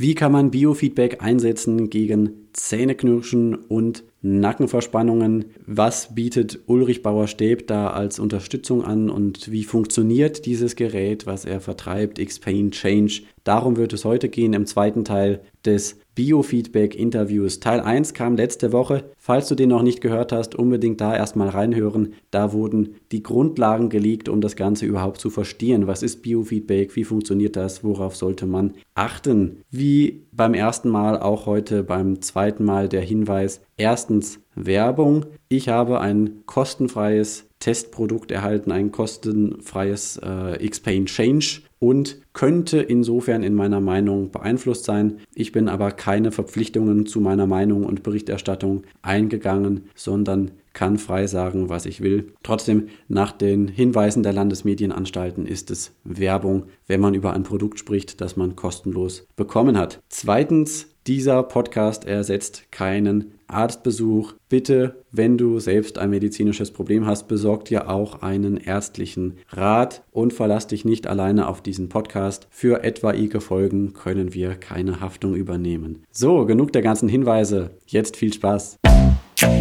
Wie kann man Biofeedback einsetzen gegen Zähneknirschen und Nackenverspannungen? Was bietet Ulrich Bauer-Stäb da als Unterstützung an und wie funktioniert dieses Gerät, was er vertreibt, X-Pain Change? Darum wird es heute gehen im zweiten Teil des Biofeedback-Interviews. Teil 1 kam letzte Woche. Falls du den noch nicht gehört hast, unbedingt da erstmal reinhören. Da wurden die Grundlagen gelegt, um das Ganze überhaupt zu verstehen. Was ist Biofeedback? Wie funktioniert das? Worauf sollte man achten? Wie beim ersten Mal, auch heute beim zweiten Mal der Hinweis. Erstens Werbung. Ich habe ein kostenfreies Testprodukt erhalten, ein kostenfreies äh, X-Pain Change und könnte insofern in meiner Meinung beeinflusst sein. Ich bin aber keine Verpflichtungen zu meiner Meinung und Berichterstattung eingegangen, sondern kann frei sagen, was ich will. Trotzdem, nach den Hinweisen der Landesmedienanstalten ist es Werbung, wenn man über ein Produkt spricht, das man kostenlos bekommen hat. Zweitens, dieser Podcast ersetzt keinen Arztbesuch. Bitte, wenn du selbst ein medizinisches Problem hast, besorg dir auch einen ärztlichen Rat und verlass dich nicht alleine auf diesen Podcast. Für etwaige Folgen können wir keine Haftung übernehmen. So, genug der ganzen Hinweise. Jetzt viel Spaß.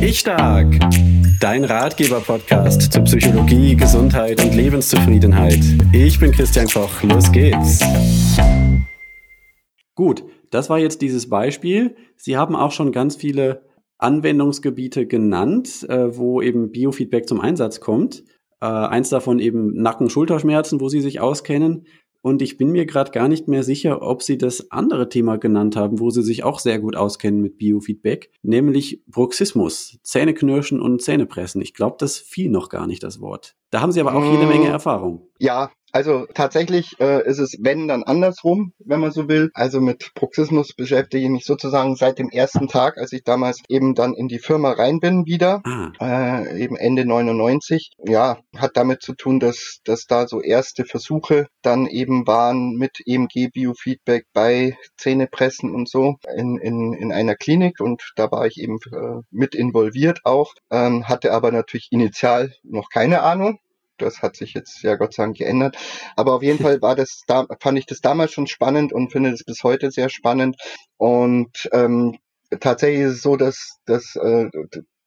Ich stark. Dein Ratgeber-Podcast zu Psychologie, Gesundheit und Lebenszufriedenheit. Ich bin Christian Koch. Los geht's. Gut, das war jetzt dieses Beispiel. Sie haben auch schon ganz viele Anwendungsgebiete genannt, äh, wo eben Biofeedback zum Einsatz kommt. Äh, eins davon eben Nacken-Schulterschmerzen, wo Sie sich auskennen. Und ich bin mir gerade gar nicht mehr sicher, ob Sie das andere Thema genannt haben, wo Sie sich auch sehr gut auskennen mit Biofeedback, nämlich Bruxismus, Zähneknirschen und Zähnepressen. Ich glaube, das fiel noch gar nicht, das Wort. Da haben Sie aber auch jede Menge mm. Erfahrung. Ja, also tatsächlich äh, ist es, wenn dann andersrum, wenn man so will. Also mit Bruxismus beschäftige ich mich sozusagen seit dem ersten Tag, als ich damals eben dann in die Firma rein bin wieder, ah. äh, eben Ende 99. Ja, hat damit zu tun, dass, dass da so erste Versuche dann eben waren mit EMG-Biofeedback bei Zähnepressen und so in, in, in einer Klinik und da war ich eben äh, mit involviert auch, ähm, hatte aber natürlich initial noch keine Ahnung das hat sich jetzt ja Gott sei Dank geändert. Aber auf jeden Fall war das da, fand ich das damals schon spannend und finde es bis heute sehr spannend. Und ähm, tatsächlich ist es so, dass, dass äh,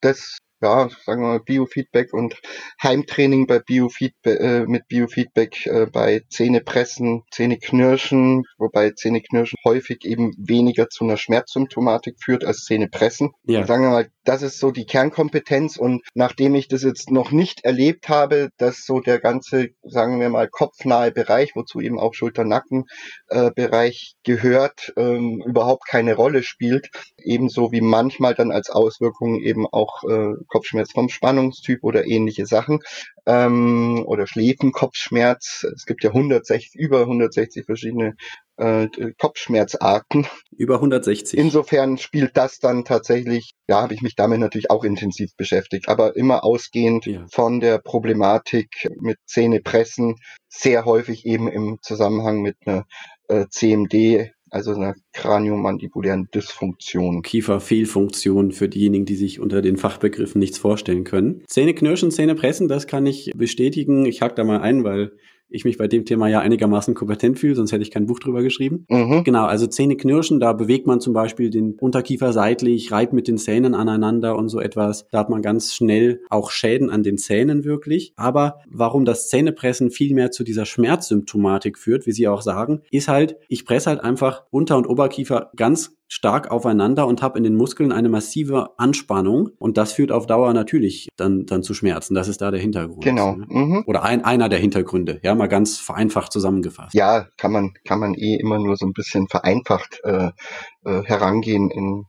das ja, sagen wir mal, Biofeedback und Heimtraining bei Biofeedback, äh, mit Biofeedback äh, bei Zähnepressen, Zähneknirschen, wobei Zähneknirschen häufig eben weniger zu einer Schmerzsymptomatik führt als Zähnepressen. Ja. Sagen wir mal, das ist so die Kernkompetenz und nachdem ich das jetzt noch nicht erlebt habe, dass so der ganze, sagen wir mal, kopfnahe Bereich, wozu eben auch Schulter-Nacken-Bereich äh, gehört, ähm, überhaupt keine Rolle spielt, ebenso wie manchmal dann als Auswirkung eben auch äh, Kopfschmerz vom Spannungstyp oder ähnliche Sachen ähm, oder Schläfenkopfschmerz. Es gibt ja 160, über 160 verschiedene äh, Kopfschmerzarten. Über 160. Insofern spielt das dann tatsächlich, ja, habe ich mich damit natürlich auch intensiv beschäftigt, aber immer ausgehend ja. von der Problematik mit Zähnepressen, sehr häufig eben im Zusammenhang mit einer äh, CMD, also einer kraniomandibulären Dysfunktion. Kieferfehlfunktion für diejenigen, die sich unter den Fachbegriffen nichts vorstellen können. Zähne knirschen, Zähne pressen, das kann ich bestätigen. Ich hack da mal ein, weil ich mich bei dem Thema ja einigermaßen kompetent fühle, sonst hätte ich kein Buch drüber geschrieben. Mhm. Genau, also Zähne knirschen, da bewegt man zum Beispiel den Unterkiefer seitlich, reibt mit den Zähnen aneinander und so etwas. Da hat man ganz schnell auch Schäden an den Zähnen wirklich. Aber warum das Zähnepressen viel mehr zu dieser Schmerzsymptomatik führt, wie Sie auch sagen, ist halt, ich presse halt einfach Unter- und Oberkiefer ganz stark aufeinander und habe in den Muskeln eine massive Anspannung und das führt auf Dauer natürlich dann, dann zu Schmerzen. Das ist da der Hintergrund. Genau. Ne? Mhm. Oder ein, einer der Hintergründe, ja, mal ganz vereinfacht zusammengefasst. Ja, kann man, kann man eh immer nur so ein bisschen vereinfacht äh, äh, herangehen in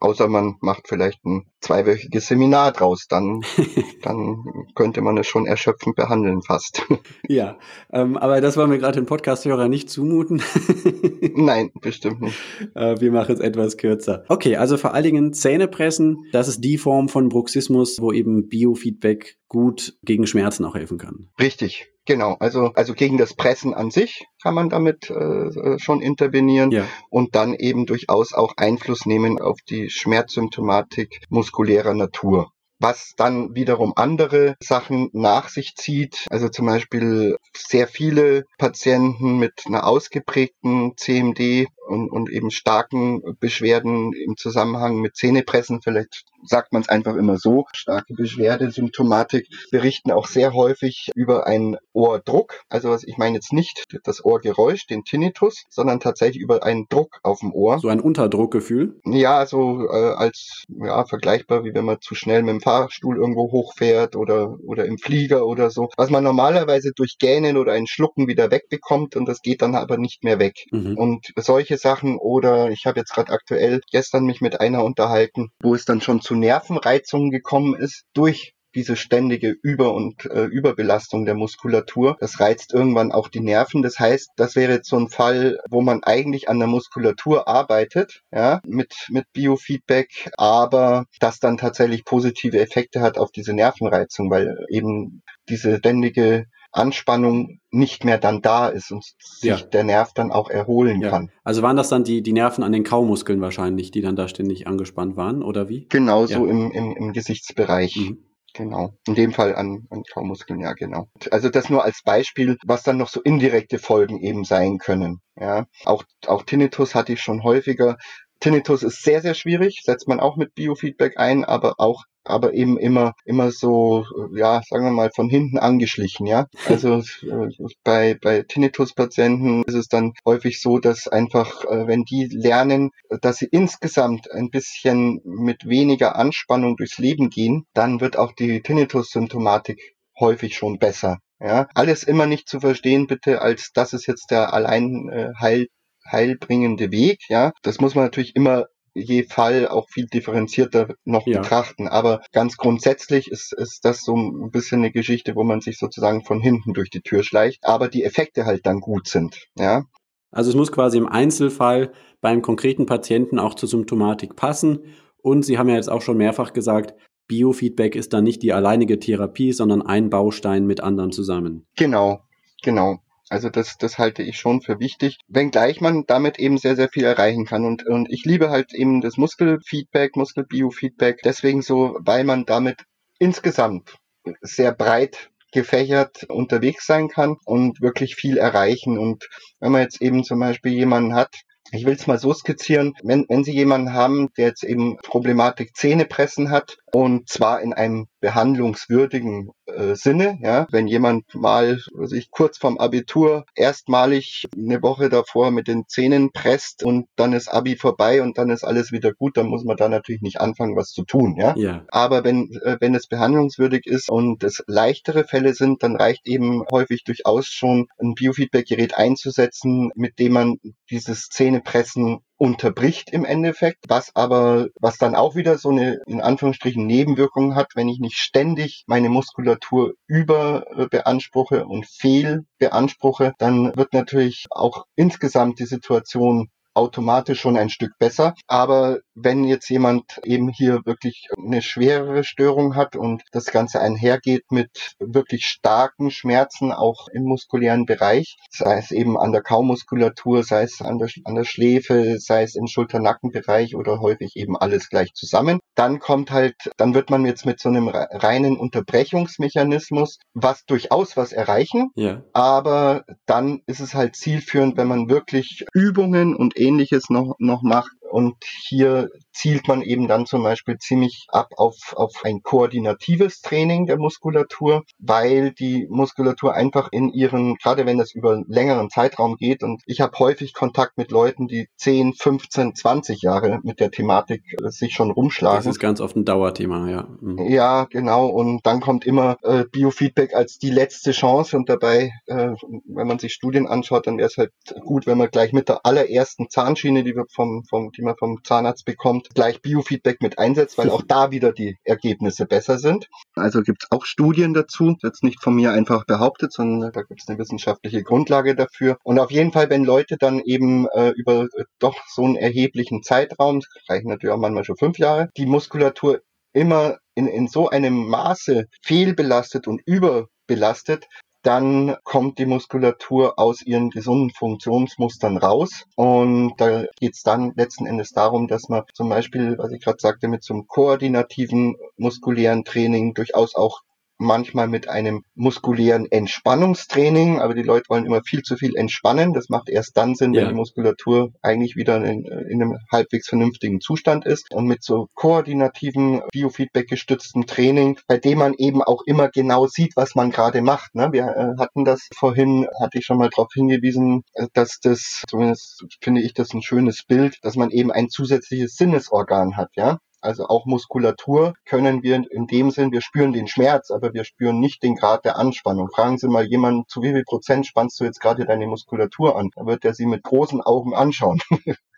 außer man macht vielleicht ein zweiwöchiges Seminar draus, dann, dann könnte man es schon erschöpfend behandeln fast. Ja, ähm, aber das wollen wir gerade den Podcast-Hörer nicht zumuten. Nein, bestimmt nicht. Äh, wir machen es etwas kürzer. Okay, also vor allen Dingen Zähnepressen, das ist die Form von Bruxismus, wo eben Biofeedback gut gegen Schmerzen auch helfen kann. Richtig, Genau, also, also gegen das Pressen an sich kann man damit äh, äh, schon intervenieren ja. und dann eben durchaus auch Einfluss nehmen auf die Schmerzsymptomatik muskulärer Natur was dann wiederum andere Sachen nach sich zieht. Also zum Beispiel sehr viele Patienten mit einer ausgeprägten CMD und, und eben starken Beschwerden im Zusammenhang mit Zähnepressen, vielleicht sagt man es einfach immer so, starke Beschwerdesymptomatik, berichten auch sehr häufig über einen Ohrdruck. Also was ich meine jetzt nicht das Ohrgeräusch, den Tinnitus, sondern tatsächlich über einen Druck auf dem Ohr. So ein Unterdruckgefühl? Ja, so äh, als ja vergleichbar wie wenn man zu schnell mit dem Fahrstuhl irgendwo hochfährt oder oder im Flieger oder so, was man normalerweise durch Gähnen oder ein Schlucken wieder wegbekommt und das geht dann aber nicht mehr weg. Mhm. Und solche Sachen oder ich habe jetzt gerade aktuell gestern mich mit einer unterhalten, wo es dann schon zu Nervenreizungen gekommen ist durch diese ständige Über- und äh, Überbelastung der Muskulatur. Das reizt irgendwann auch die Nerven. Das heißt, das wäre jetzt so ein Fall, wo man eigentlich an der Muskulatur arbeitet, ja, mit, mit Biofeedback, aber das dann tatsächlich positive Effekte hat auf diese Nervenreizung, weil eben diese ständige Anspannung nicht mehr dann da ist und sich ja. der Nerv dann auch erholen ja. kann. Also waren das dann die, die Nerven an den Kaumuskeln wahrscheinlich, die dann da ständig angespannt waren, oder wie? Genau, so ja. im, im, im Gesichtsbereich. Mhm. Genau. In dem Fall an, an Kaumuskeln, ja, genau. Also das nur als Beispiel, was dann noch so indirekte Folgen eben sein können. Ja. Auch, auch Tinnitus hatte ich schon häufiger. Tinnitus ist sehr, sehr schwierig, setzt man auch mit Biofeedback ein, aber auch aber eben immer immer so ja sagen wir mal von hinten angeschlichen ja. Also äh, bei bei Tinnitus-Patienten ist es dann häufig so dass einfach äh, wenn die lernen dass sie insgesamt ein bisschen mit weniger Anspannung durchs Leben gehen dann wird auch die Tinnitus-Symptomatik häufig schon besser ja. Alles immer nicht zu verstehen bitte als das ist jetzt der allein äh, heil heilbringende Weg, ja. Das muss man natürlich immer je Fall auch viel differenzierter noch ja. betrachten. Aber ganz grundsätzlich ist, ist das so ein bisschen eine Geschichte, wo man sich sozusagen von hinten durch die Tür schleicht, aber die Effekte halt dann gut sind, ja. Also es muss quasi im Einzelfall beim konkreten Patienten auch zur Symptomatik passen. Und Sie haben ja jetzt auch schon mehrfach gesagt, Biofeedback ist dann nicht die alleinige Therapie, sondern ein Baustein mit anderen zusammen. Genau, genau. Also das, das halte ich schon für wichtig, wenngleich man damit eben sehr, sehr viel erreichen kann. Und, und ich liebe halt eben das Muskelfeedback, Muskelbiofeedback, deswegen so, weil man damit insgesamt sehr breit gefächert unterwegs sein kann und wirklich viel erreichen. Und wenn man jetzt eben zum Beispiel jemanden hat, ich will es mal so skizzieren, wenn, wenn Sie jemanden haben, der jetzt eben Problematik Zähnepressen hat und zwar in einem behandlungswürdigen äh, Sinne. Ja, wenn jemand mal sich kurz vorm Abitur erstmalig eine Woche davor mit den Zähnen presst und dann ist Abi vorbei und dann ist alles wieder gut, dann muss man da natürlich nicht anfangen, was zu tun. Ja, ja. aber wenn äh, wenn es behandlungswürdig ist und es leichtere Fälle sind, dann reicht eben häufig durchaus schon ein Biofeedback-Gerät einzusetzen, mit dem man dieses Zähnepressen unterbricht im Endeffekt, was aber, was dann auch wieder so eine, in Anführungsstrichen, Nebenwirkung hat, wenn ich nicht ständig meine Muskulatur überbeanspruche und fehl beanspruche, dann wird natürlich auch insgesamt die Situation automatisch schon ein Stück besser. Aber wenn jetzt jemand eben hier wirklich eine schwerere Störung hat und das Ganze einhergeht mit wirklich starken Schmerzen, auch im muskulären Bereich, sei es eben an der Kaumuskulatur, sei es an der, an der Schläfe, sei es im Schulter-Nackenbereich oder häufig eben alles gleich zusammen, dann kommt halt, dann wird man jetzt mit so einem reinen Unterbrechungsmechanismus was durchaus was erreichen, ja. aber dann ist es halt zielführend, wenn man wirklich Übungen und ähnliches noch, noch macht, und hier zielt man eben dann zum Beispiel ziemlich ab auf, auf ein koordinatives Training der Muskulatur, weil die Muskulatur einfach in ihren, gerade wenn das über einen längeren Zeitraum geht, und ich habe häufig Kontakt mit Leuten, die 10, 15, 20 Jahre mit der Thematik äh, sich schon rumschlagen. Das ist ganz oft ein Dauerthema, ja. Mhm. Ja, genau. Und dann kommt immer äh, Biofeedback als die letzte Chance und dabei, äh, wenn man sich Studien anschaut, dann wäre es halt gut, wenn man gleich mit der allerersten Zahnschiene, die wir vom, vom die man vom Zahnarzt bekommt, gleich Biofeedback mit einsetzt, weil auch da wieder die Ergebnisse besser sind. Also gibt es auch Studien dazu, jetzt nicht von mir einfach behauptet, sondern da gibt es eine wissenschaftliche Grundlage dafür. Und auf jeden Fall, wenn Leute dann eben äh, über äh, doch so einen erheblichen Zeitraum, reichen natürlich auch manchmal schon fünf Jahre, die Muskulatur immer in, in so einem Maße fehlbelastet und überbelastet, dann kommt die Muskulatur aus ihren gesunden Funktionsmustern raus. Und da geht es dann letzten Endes darum, dass man zum Beispiel, was ich gerade sagte, mit so einem koordinativen muskulären Training durchaus auch manchmal mit einem muskulären Entspannungstraining, aber die Leute wollen immer viel zu viel entspannen. Das macht erst dann Sinn, ja. wenn die Muskulatur eigentlich wieder in, in, einem halbwegs vernünftigen Zustand ist. Und mit so koordinativen, Biofeedback gestützten Training, bei dem man eben auch immer genau sieht, was man gerade macht. Ne? Wir äh, hatten das vorhin, hatte ich schon mal darauf hingewiesen, äh, dass das, zumindest finde ich das ein schönes Bild, dass man eben ein zusätzliches Sinnesorgan hat. Ja, also auch Muskulatur können wir in dem Sinn, wir spüren den Schmerz, aber wir spüren nicht den Grad der Anspannung. Fragen Sie mal jemanden, zu wie viel Prozent spannst du jetzt gerade deine Muskulatur an? Da wird er Sie mit großen Augen anschauen.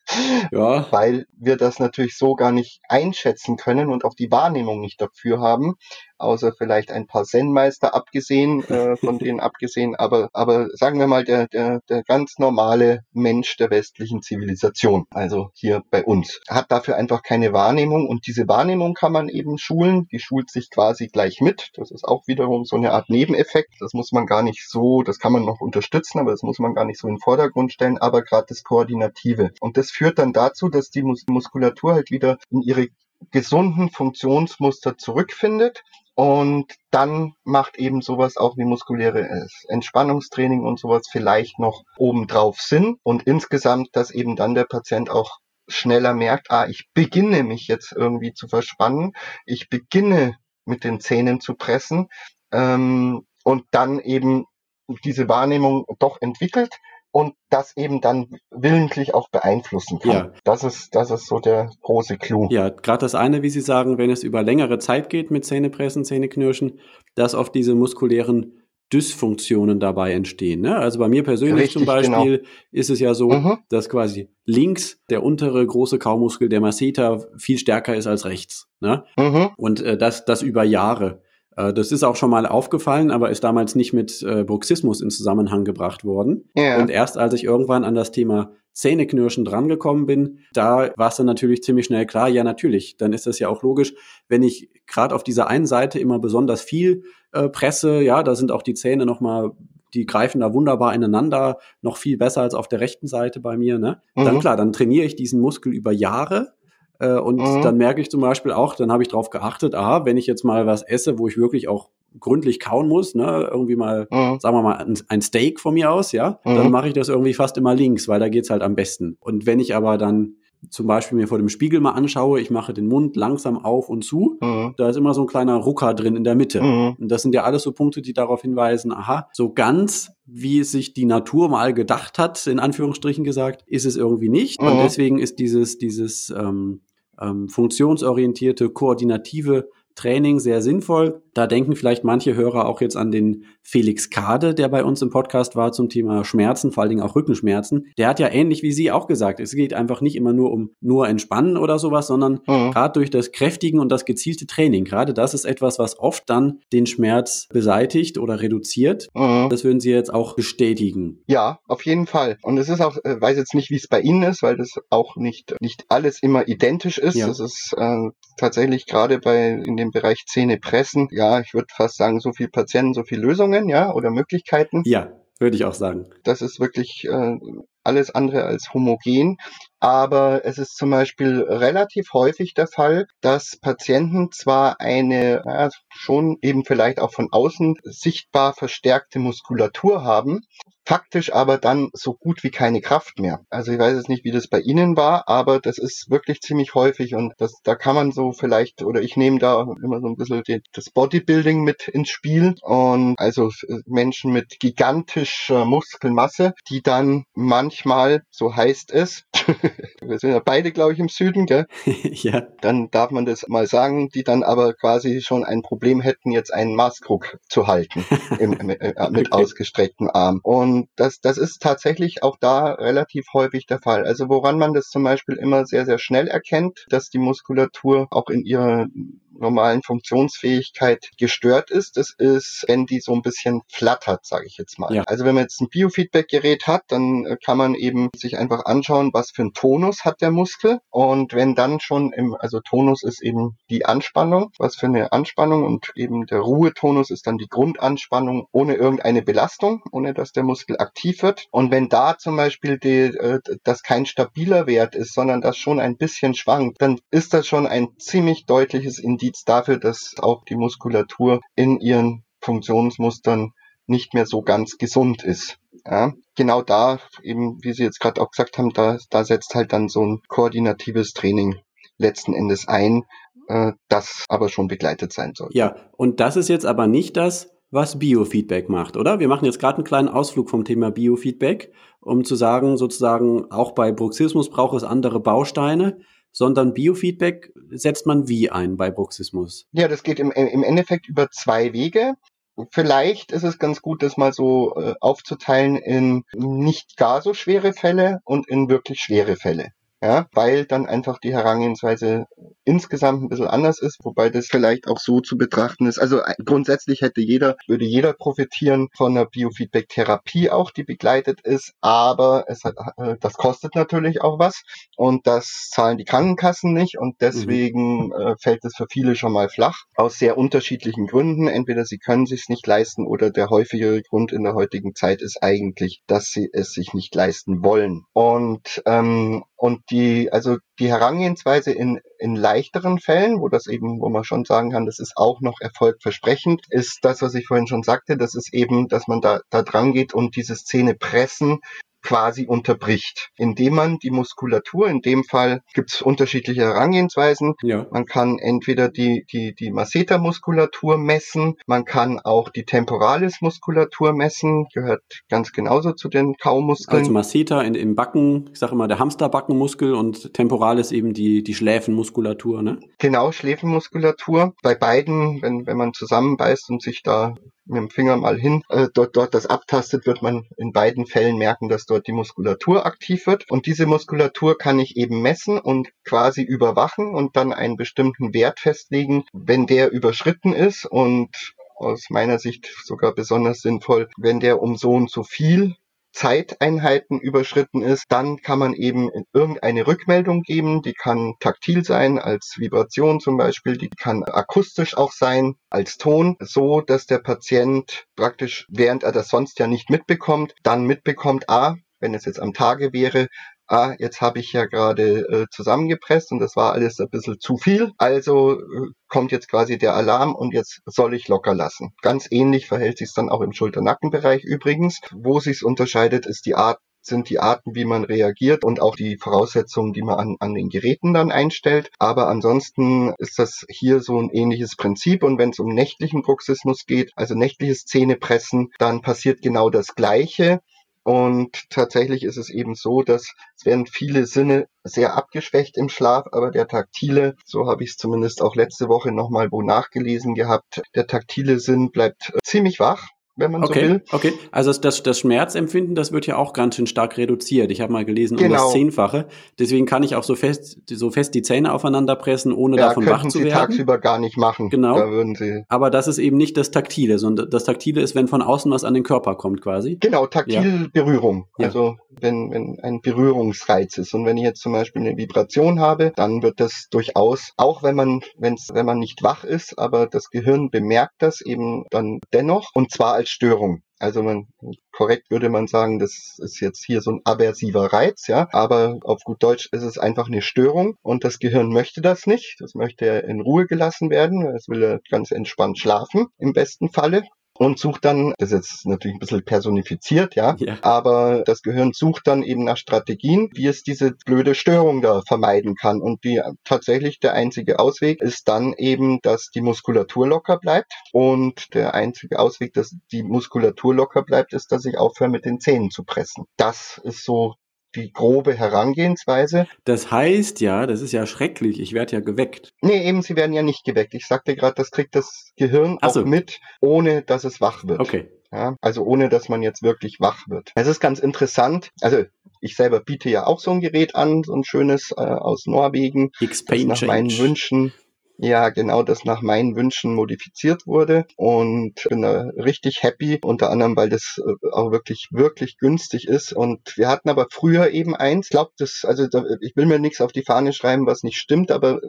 ja. Weil wir das natürlich so gar nicht einschätzen können und auch die Wahrnehmung nicht dafür haben außer vielleicht ein paar Zen-Meister abgesehen, äh, von denen abgesehen, aber, aber sagen wir mal, der, der, der ganz normale Mensch der westlichen Zivilisation, also hier bei uns, hat dafür einfach keine Wahrnehmung. Und diese Wahrnehmung kann man eben schulen, die schult sich quasi gleich mit, das ist auch wiederum so eine Art Nebeneffekt, das muss man gar nicht so, das kann man noch unterstützen, aber das muss man gar nicht so in den Vordergrund stellen, aber gerade das Koordinative. Und das führt dann dazu, dass die Mus Muskulatur halt wieder in ihre gesunden Funktionsmuster zurückfindet und dann macht eben sowas auch wie muskuläre Entspannungstraining und sowas vielleicht noch obendrauf Sinn. Und insgesamt, dass eben dann der Patient auch schneller merkt, ah, ich beginne mich jetzt irgendwie zu verspannen, ich beginne mit den Zähnen zu pressen ähm, und dann eben diese Wahrnehmung doch entwickelt, und das eben dann willentlich auch beeinflussen kann. Ja. Das ist, das ist so der große Clou. Ja, gerade das eine, wie Sie sagen, wenn es über längere Zeit geht mit Zähnepressen, Zähneknirschen, dass oft diese muskulären Dysfunktionen dabei entstehen. Ne? Also bei mir persönlich Richtig, zum Beispiel genau. ist es ja so, mhm. dass quasi links der untere große Kaumuskel der Masseter viel stärker ist als rechts. Ne? Mhm. Und äh, das, das über Jahre. Äh, das ist auch schon mal aufgefallen, aber ist damals nicht mit äh, Bruxismus in Zusammenhang gebracht worden. Ja. Und erst als ich irgendwann an das Thema Zähneknirschen drangekommen bin, da war es dann natürlich ziemlich schnell klar, ja natürlich, dann ist das ja auch logisch, wenn ich gerade auf dieser einen Seite immer besonders viel äh, presse, ja, da sind auch die Zähne nochmal die greifen da wunderbar ineinander, noch viel besser als auf der rechten Seite bei mir. Ne? Mhm. Dann klar, dann trainiere ich diesen Muskel über Jahre äh, und mhm. dann merke ich zum Beispiel auch, dann habe ich darauf geachtet, aha, wenn ich jetzt mal was esse, wo ich wirklich auch gründlich kauen muss, ne, irgendwie mal, mhm. sagen wir mal, ein, ein, Steak von mir aus, ja, mhm. dann mache ich das irgendwie fast immer links, weil da geht's halt am besten. Und wenn ich aber dann zum Beispiel mir vor dem Spiegel mal anschaue, ich mache den Mund langsam auf und zu, mhm. da ist immer so ein kleiner Rucker drin in der Mitte. Mhm. Und das sind ja alles so Punkte, die darauf hinweisen, aha, so ganz wie es sich die Natur mal gedacht hat, in Anführungsstrichen gesagt, ist es irgendwie nicht. Mhm. Und deswegen ist dieses, dieses ähm, ähm, funktionsorientierte, koordinative Training sehr sinnvoll. Da denken vielleicht manche Hörer auch jetzt an den Felix Kade, der bei uns im Podcast war zum Thema Schmerzen, vor allen Dingen auch Rückenschmerzen. Der hat ja ähnlich wie Sie auch gesagt, es geht einfach nicht immer nur um nur Entspannen oder sowas, sondern mhm. gerade durch das Kräftigen und das gezielte Training. Gerade das ist etwas, was oft dann den Schmerz beseitigt oder reduziert. Mhm. Das würden Sie jetzt auch bestätigen. Ja, auf jeden Fall. Und es ist auch, äh, weiß jetzt nicht, wie es bei Ihnen ist, weil das auch nicht, nicht alles immer identisch ist. Ja. Das ist äh, tatsächlich gerade bei in dem Bereich Zähne pressen, ja, ich würde fast sagen, so viel Patienten, so viel Lösungen, ja, oder Möglichkeiten. Ja, würde ich auch sagen. Das ist wirklich äh, alles andere als homogen. Aber es ist zum Beispiel relativ häufig der Fall, dass Patienten zwar eine ja, schon eben vielleicht auch von außen sichtbar verstärkte Muskulatur haben, faktisch aber dann so gut wie keine Kraft mehr. Also ich weiß jetzt nicht, wie das bei Ihnen war, aber das ist wirklich ziemlich häufig und das, da kann man so vielleicht, oder ich nehme da immer so ein bisschen die, das Bodybuilding mit ins Spiel und also Menschen mit gigantischer Muskelmasse, die dann manchmal, so heißt es, wir sind ja beide, glaube ich, im Süden, gell? ja. Dann darf man das mal sagen, die dann aber quasi schon ein Problem hätten, jetzt einen Maßkrug zu halten im, mit, äh, mit okay. ausgestreckten Arm. Und das, das ist tatsächlich auch da relativ häufig der Fall. Also woran man das zum Beispiel immer sehr, sehr schnell erkennt, dass die Muskulatur auch in ihrer normalen Funktionsfähigkeit gestört ist. Das ist, wenn die so ein bisschen flattert, sage ich jetzt mal. Ja. Also wenn man jetzt ein Biofeedback-Gerät hat, dann äh, kann man eben sich einfach anschauen, was für ein Tonus hat der Muskel. Und wenn dann schon im, also Tonus ist eben die Anspannung, was für eine Anspannung und eben der Ruhetonus ist dann die Grundanspannung ohne irgendeine Belastung, ohne dass der Muskel aktiv wird. Und wenn da zum Beispiel die, äh, das kein stabiler Wert ist, sondern das schon ein bisschen schwankt, dann ist das schon ein ziemlich deutliches Indiz Indiz dafür, dass auch die Muskulatur in ihren Funktionsmustern nicht mehr so ganz gesund ist. Ja, genau da, eben wie Sie jetzt gerade auch gesagt haben, da, da setzt halt dann so ein koordinatives Training letzten Endes ein, äh, das aber schon begleitet sein soll. Ja, und das ist jetzt aber nicht das, was Biofeedback macht, oder? Wir machen jetzt gerade einen kleinen Ausflug vom Thema Biofeedback, um zu sagen, sozusagen, auch bei Bruxismus braucht es andere Bausteine, sondern Biofeedback setzt man wie ein bei Bruxismus? Ja, das geht im, im Endeffekt über zwei Wege. Vielleicht ist es ganz gut, das mal so äh, aufzuteilen in nicht gar so schwere Fälle und in wirklich schwere Fälle ja, weil dann einfach die Herangehensweise insgesamt ein bisschen anders ist, wobei das vielleicht auch so zu betrachten ist. Also äh, grundsätzlich hätte jeder, würde jeder profitieren von einer Biofeedback-Therapie auch, die begleitet ist, aber es hat, äh, das kostet natürlich auch was und das zahlen die Krankenkassen nicht und deswegen mhm. äh, fällt es für viele schon mal flach, aus sehr unterschiedlichen Gründen. Entweder sie können sich nicht leisten oder der häufigere Grund in der heutigen Zeit ist eigentlich, dass sie es sich nicht leisten wollen. Und ähm, und die, also die Herangehensweise in, in leichteren Fällen, wo das eben, wo man schon sagen kann, das ist auch noch erfolgversprechend, ist das, was ich vorhin schon sagte, das ist eben, dass man da, da dran geht und diese Szene pressen quasi unterbricht, indem man die Muskulatur, in dem Fall gibt es unterschiedliche Herangehensweisen. Ja. Man kann entweder die, die, die Masseter-Muskulatur messen, man kann auch die Temporalis-Muskulatur messen, gehört ganz genauso zu den Kaumuskeln. Also Masseter in, im Backen, ich sage immer der Hamsterbackenmuskel und Temporalis eben die, die Schläfenmuskulatur, ne? Genau, Schläfenmuskulatur. Bei beiden, wenn, wenn man zusammenbeißt und sich da mit dem Finger mal hin, äh, dort, dort das abtastet, wird man in beiden Fällen merken, dass dort die Muskulatur aktiv wird. Und diese Muskulatur kann ich eben messen und quasi überwachen und dann einen bestimmten Wert festlegen, wenn der überschritten ist und aus meiner Sicht sogar besonders sinnvoll, wenn der um so und so viel Zeiteinheiten überschritten ist, dann kann man eben irgendeine Rückmeldung geben. Die kann taktil sein, als Vibration zum Beispiel, die kann akustisch auch sein, als Ton, so dass der Patient praktisch, während er das sonst ja nicht mitbekommt, dann mitbekommt, ah, wenn es jetzt am Tage wäre, ah, jetzt habe ich ja gerade äh, zusammengepresst und das war alles ein bisschen zu viel. Also äh, kommt jetzt quasi der Alarm und jetzt soll ich locker lassen. Ganz ähnlich verhält sich es dann auch im Schulter-Nackenbereich übrigens. Wo sich unterscheidet, ist die Art sind die Arten, wie man reagiert und auch die Voraussetzungen, die man an, an den Geräten dann einstellt. Aber ansonsten ist das hier so ein ähnliches Prinzip. Und wenn es um nächtlichen Bruxismus geht, also nächtliches Zähnepressen, dann passiert genau das Gleiche. Und tatsächlich ist es eben so, dass es werden viele Sinne sehr abgeschwächt im Schlaf, aber der taktile, so habe ich es zumindest auch letzte Woche nochmal wo nachgelesen gehabt, der taktile Sinn bleibt ziemlich wach wenn man okay, so will. Okay, also das, das Schmerzempfinden, das wird ja auch ganz schön stark reduziert. Ich habe mal gelesen, genau. um das genau. Zehnfache. Deswegen kann ich auch so fest, so fest die Zähne aufeinander pressen, ohne ja, davon wach zu Sie werden. tagsüber gar nicht machen. Genau. Da würden Sie Aber das ist eben nicht das Taktile, sondern das Taktile ist, wenn von außen was an den Körper kommt quasi. Genau, taktile ja. Berührung. Ja. Also wenn, wenn ein Berührungsreiz ist. Und wenn ich jetzt zum Beispiel eine Vibration habe, dann wird das durchaus, auch wenn man, wenn's, wenn man nicht wach ist, aber das Gehirn bemerkt das eben dann dennoch, und zwar als Störung. Also man, korrekt würde man sagen, das ist jetzt hier so ein aversiver Reiz, ja. Aber auf gut Deutsch ist es einfach eine Störung und das Gehirn möchte das nicht. Das möchte in Ruhe gelassen werden. Es will ganz entspannt schlafen, im besten Falle und sucht dann, das ist jetzt natürlich ein bisschen personifiziert, ja, ja, aber das Gehirn sucht dann eben nach Strategien, wie es diese blöde Störung da vermeiden kann. Und die tatsächlich der einzige Ausweg ist dann eben, dass die Muskulatur locker bleibt. Und der einzige Ausweg, dass die Muskulatur locker bleibt, ist, dass ich aufhöre mit den Zähnen zu pressen. Das ist so die grobe Herangehensweise. Das heißt ja, das ist ja schrecklich, ich werde ja geweckt. Nee, eben, sie werden ja nicht geweckt. Ich sagte gerade, das kriegt das Gehirn Ach auch so. mit, ohne dass es wach wird. Okay. Ja, also ohne dass man jetzt wirklich wach wird. Es ist ganz interessant. Also ich selber biete ja auch so ein Gerät an, so ein schönes äh, aus Norwegen. X-Pain nach meinen Wünschen ja, genau das nach meinen Wünschen modifiziert wurde und bin da richtig happy, unter anderem, weil das äh, auch wirklich, wirklich günstig ist. Und wir hatten aber früher eben eins, glaubt das, also ich will mir nichts auf die Fahne schreiben, was nicht stimmt, aber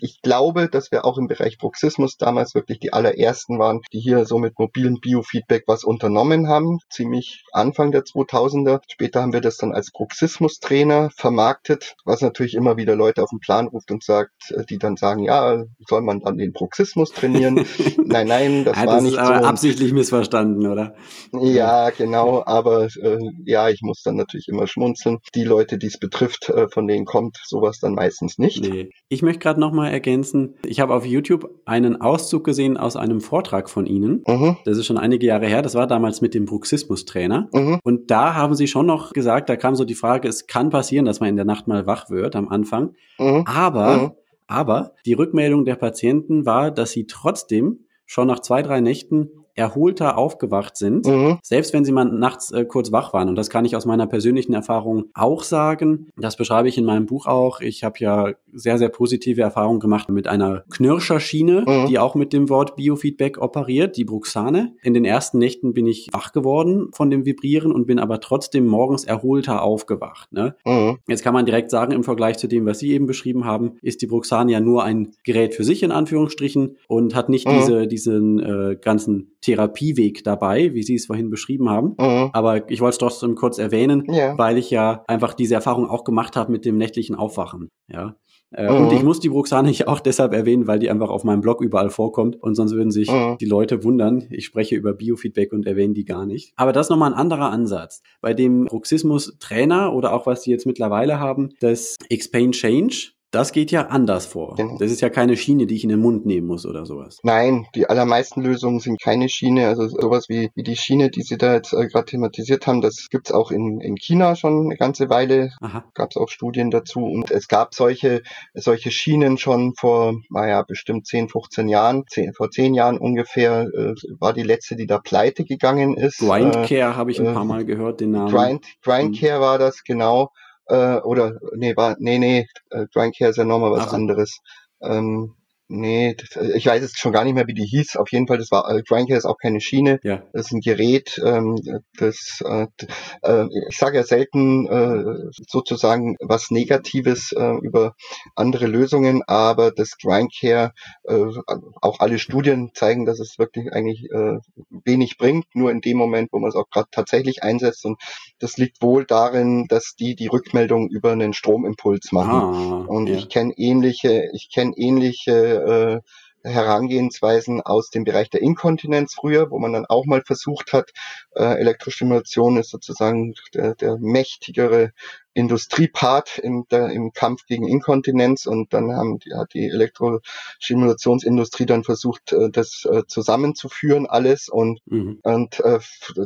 ich glaube, dass wir auch im Bereich Bruxismus damals wirklich die allerersten waren, die hier so mit mobilen Biofeedback was unternommen haben. Ziemlich Anfang der 2000er. Später haben wir das dann als Bruxismus-Trainer vermarktet, was natürlich immer wieder Leute auf den Plan ruft und sagt, äh, die dann sagen, ja, soll man dann den Bruxismus trainieren? nein, nein, das, ja, das war nicht ist aber so. absichtlich missverstanden, oder? Ja, genau, aber äh, ja, ich muss dann natürlich immer schmunzeln. Die Leute, die es betrifft, äh, von denen kommt sowas dann meistens nicht. Nee. Ich möchte gerade nochmal ergänzen, ich habe auf YouTube einen Auszug gesehen aus einem Vortrag von Ihnen. Mhm. Das ist schon einige Jahre her, das war damals mit dem Bruxismus-Trainer. Mhm. Und da haben Sie schon noch gesagt, da kam so die Frage, es kann passieren, dass man in der Nacht mal wach wird am Anfang. Mhm. Aber, mhm. aber die Rückmeldung der Patienten war, dass sie trotzdem schon nach zwei, drei Nächten erholter aufgewacht sind, mhm. selbst wenn sie mal nachts äh, kurz wach waren. Und das kann ich aus meiner persönlichen Erfahrung auch sagen. Das beschreibe ich in meinem Buch auch. Ich habe ja sehr, sehr positive Erfahrungen gemacht mit einer Knirscherschiene, mhm. die auch mit dem Wort Biofeedback operiert, die Bruxane. In den ersten Nächten bin ich wach geworden von dem Vibrieren und bin aber trotzdem morgens erholter aufgewacht. Ne? Mhm. Jetzt kann man direkt sagen, im Vergleich zu dem, was Sie eben beschrieben haben, ist die Bruxane ja nur ein Gerät für sich in Anführungsstrichen und hat nicht mhm. diese, diesen äh, ganzen Therapieweg dabei, wie Sie es vorhin beschrieben haben. Mhm. Aber ich wollte es trotzdem kurz erwähnen, ja. weil ich ja einfach diese Erfahrung auch gemacht habe mit dem nächtlichen Aufwachen. Ja. Äh, mhm. Und ich muss die Bruxane auch deshalb erwähnen, weil die einfach auf meinem Blog überall vorkommt und sonst würden sich mhm. die Leute wundern. Ich spreche über Biofeedback und erwähne die gar nicht. Aber das ist nochmal ein anderer Ansatz. Bei dem Bruxismus-Trainer oder auch was die jetzt mittlerweile haben, das Explain Change, das geht ja anders vor. Genau. Das ist ja keine Schiene, die ich in den Mund nehmen muss oder sowas. Nein, die allermeisten Lösungen sind keine Schiene. Also sowas wie, wie die Schiene, die Sie da jetzt äh, gerade thematisiert haben, das gibt's auch in, in China schon eine ganze Weile. Gab es auch Studien dazu. Und es gab solche, solche Schienen schon vor, naja, bestimmt 10, 15 Jahren. 10, vor 10 Jahren ungefähr äh, war die letzte, die da pleite gegangen ist. Grindcare äh, habe ich ein paar äh, Mal gehört, den Namen. Grind, Grindcare mhm. war das, genau äh, oder nee, war, nee, nee, äh, Care ist ja nochmal was also. anderes. Ähm, Nee, das, äh, ich weiß jetzt schon gar nicht mehr, wie die hieß. Auf jeden Fall, das war äh, Grindcare ist auch keine Schiene. Ja. Das ist ein Gerät, ähm, das äh, äh, ich sage ja selten äh, sozusagen was Negatives äh, über andere Lösungen, aber das Grindcare, äh, auch alle Studien zeigen, dass es wirklich eigentlich äh, wenig bringt, nur in dem Moment, wo man es auch gerade tatsächlich einsetzt. Und das liegt wohl darin, dass die die Rückmeldung über einen Stromimpuls machen. Ah, Und ja. ich kenne ähnliche, ich kenne ähnliche äh, Herangehensweisen aus dem Bereich der Inkontinenz früher, wo man dann auch mal versucht hat, äh, Elektrostimulation ist sozusagen der, der mächtigere Industriepart im, der, im Kampf gegen Inkontinenz und dann haben die, hat die Elektrostimulationsindustrie dann versucht, äh, das äh, zusammenzuführen alles und mhm. und äh,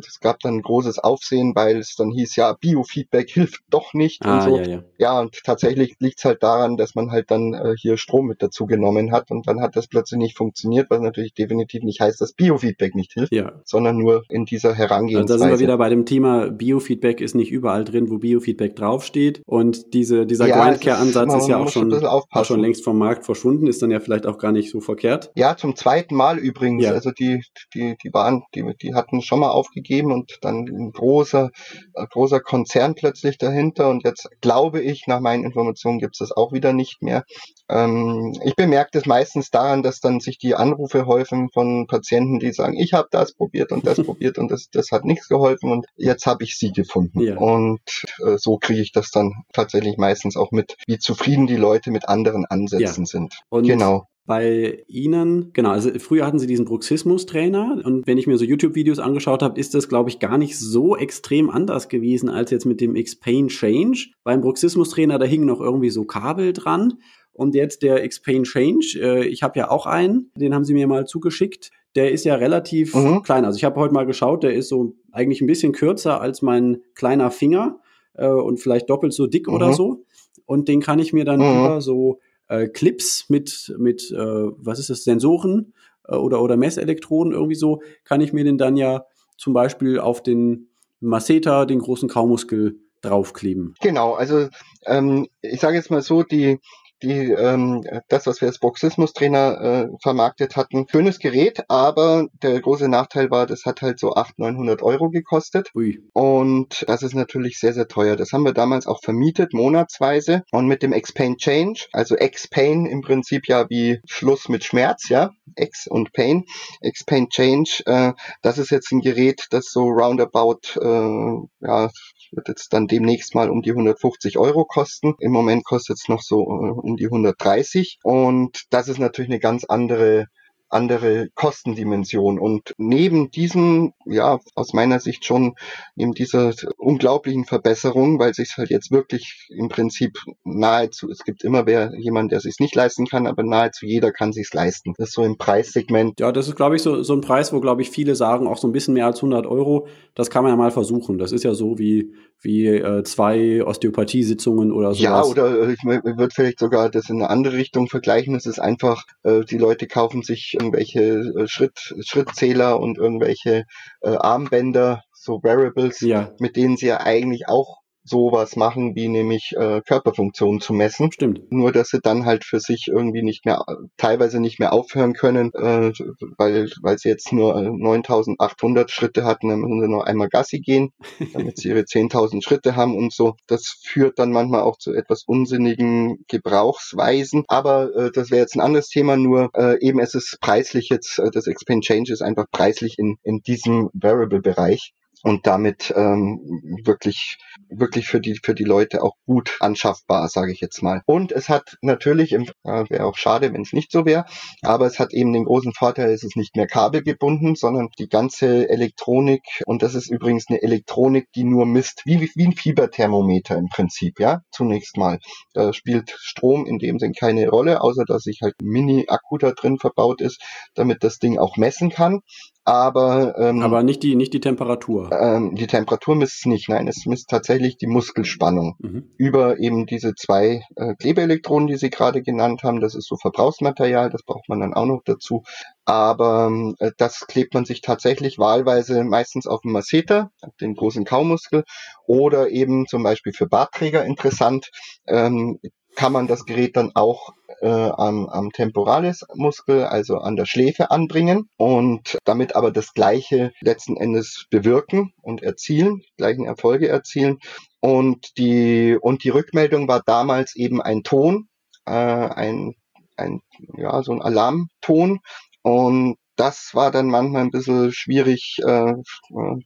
es gab dann großes Aufsehen, weil es dann hieß, ja, Biofeedback hilft doch nicht ah, und so. Ja, ja. ja, und tatsächlich liegt es halt daran, dass man halt dann äh, hier Strom mit dazu genommen hat und dann hat das plötzlich nicht funktioniert, was natürlich definitiv nicht heißt, dass Biofeedback nicht hilft, ja. sondern nur in dieser Herangehensweise. Also da sind wir wieder bei dem Thema, Biofeedback ist nicht überall drin, wo Biofeedback drauf draufsteht. Und diese, dieser ja, Grindcare-Ansatz ist, ist, ja auch schon, auch schon längst vom Markt verschwunden, ist dann ja vielleicht auch gar nicht so verkehrt. Ja, zum zweiten Mal übrigens. Ja. Also die, die, die waren, die, die hatten schon mal aufgegeben und dann ein großer, ein großer Konzern plötzlich dahinter. Und jetzt glaube ich, nach meinen Informationen gibt es das auch wieder nicht mehr. Ähm, ich bemerke das meistens daran, dass dann sich die Anrufe häufen von Patienten, die sagen, ich habe das probiert und das probiert und das, das hat nichts geholfen und jetzt habe ich sie gefunden. Ja. Und äh, so kriege ich ich das dann tatsächlich meistens auch mit, wie zufrieden die Leute mit anderen Ansätzen ja. sind. Und genau bei Ihnen, genau, also früher hatten Sie diesen Bruxismus-Trainer und wenn ich mir so YouTube-Videos angeschaut habe, ist das, glaube ich, gar nicht so extrem anders gewesen als jetzt mit dem Explain Change. Beim Bruxismus-Trainer, da hingen noch irgendwie so Kabel dran und jetzt der Explain Change, äh, ich habe ja auch einen, den haben Sie mir mal zugeschickt. Der ist ja relativ mhm. klein. Also ich habe heute mal geschaut, der ist so eigentlich ein bisschen kürzer als mein kleiner Finger äh, und vielleicht doppelt so dick mhm. oder so. Und den kann ich mir dann mhm. über so äh, Clips mit, mit äh, was ist das, Sensoren äh, oder, oder Messelektroden irgendwie so, kann ich mir den dann ja zum Beispiel auf den Masseter, den großen Kaumuskel, draufkleben. Genau, also ähm, ich sage jetzt mal so, die die ähm, das, was wir als Bruxismus-Trainer äh, vermarktet hatten. Schönes Gerät, aber der große Nachteil war, das hat halt so 800, 900 Euro gekostet. Ui. Und das ist natürlich sehr, sehr teuer. Das haben wir damals auch vermietet, monatsweise. Und mit dem X-Pain Change, also X-Pain im Prinzip ja wie Schluss mit Schmerz, ja, X und Pain, X-Pain Change, äh, das ist jetzt ein Gerät, das so roundabout, äh, ja, wird jetzt dann demnächst mal um die 150 Euro kosten. Im Moment kostet es noch so äh, um die 130. Und das ist natürlich eine ganz andere andere Kostendimension. Und neben diesem, ja, aus meiner Sicht schon, neben dieser unglaublichen Verbesserung, weil sich halt jetzt wirklich im Prinzip nahezu, es gibt immer wer, jemand, der sich nicht leisten kann, aber nahezu jeder kann sich's leisten. Das ist so im Preissegment. Ja, das ist, glaube ich, so, so ein Preis, wo, glaube ich, viele sagen, auch so ein bisschen mehr als 100 Euro, das kann man ja mal versuchen. Das ist ja so wie, wie äh, zwei Osteopathiesitzungen oder so. Ja, oder äh, ich würde vielleicht sogar das in eine andere Richtung vergleichen. Es ist einfach, äh, die Leute kaufen sich irgendwelche äh, Schritt, Schrittzähler und irgendwelche äh, Armbänder, so Wearables, ja. mit denen sie ja eigentlich auch sowas machen, wie nämlich äh, Körperfunktionen zu messen. Stimmt. Nur, dass sie dann halt für sich irgendwie nicht mehr, teilweise nicht mehr aufhören können, äh, weil, weil sie jetzt nur 9800 Schritte hatten, dann müssen sie noch einmal Gassi gehen, damit sie ihre 10.000 Schritte haben und so. Das führt dann manchmal auch zu etwas unsinnigen Gebrauchsweisen. Aber äh, das wäre jetzt ein anderes Thema, nur äh, eben es ist preislich jetzt, äh, das Expand Change ist einfach preislich in, in diesem Variable-Bereich und damit ähm, wirklich wirklich für die für die Leute auch gut anschaffbar, sage ich jetzt mal. Und es hat natürlich, äh, wäre auch schade, wenn es nicht so wäre, aber es hat eben den großen Vorteil, es ist nicht mehr kabelgebunden, sondern die ganze Elektronik und das ist übrigens eine Elektronik, die nur misst, wie, wie ein Fieberthermometer im Prinzip, ja, zunächst mal. Da spielt Strom in dem Sinn keine Rolle, außer dass sich halt Mini-Akku da drin verbaut ist, damit das Ding auch messen kann aber ähm, aber nicht die nicht die Temperatur. Ähm, die Temperatur misst es nicht, nein, es misst tatsächlich die Muskelspannung mhm. über eben diese zwei äh, Klebeelektronen, die Sie gerade genannt haben. Das ist so Verbrauchsmaterial, das braucht man dann auch noch dazu. Aber äh, das klebt man sich tatsächlich wahlweise meistens auf den Masseter, den großen Kaumuskel, oder eben zum Beispiel für Bartträger interessant. Ähm, kann man das Gerät dann auch äh, am, am Temporalis-Muskel, also an der Schläfe anbringen und damit aber das Gleiche letzten Endes bewirken und erzielen, gleichen Erfolge erzielen. Und die, und die Rückmeldung war damals eben ein Ton, äh, ein, ein, ja, so ein Alarmton. Und das war dann manchmal ein bisschen schwierig äh,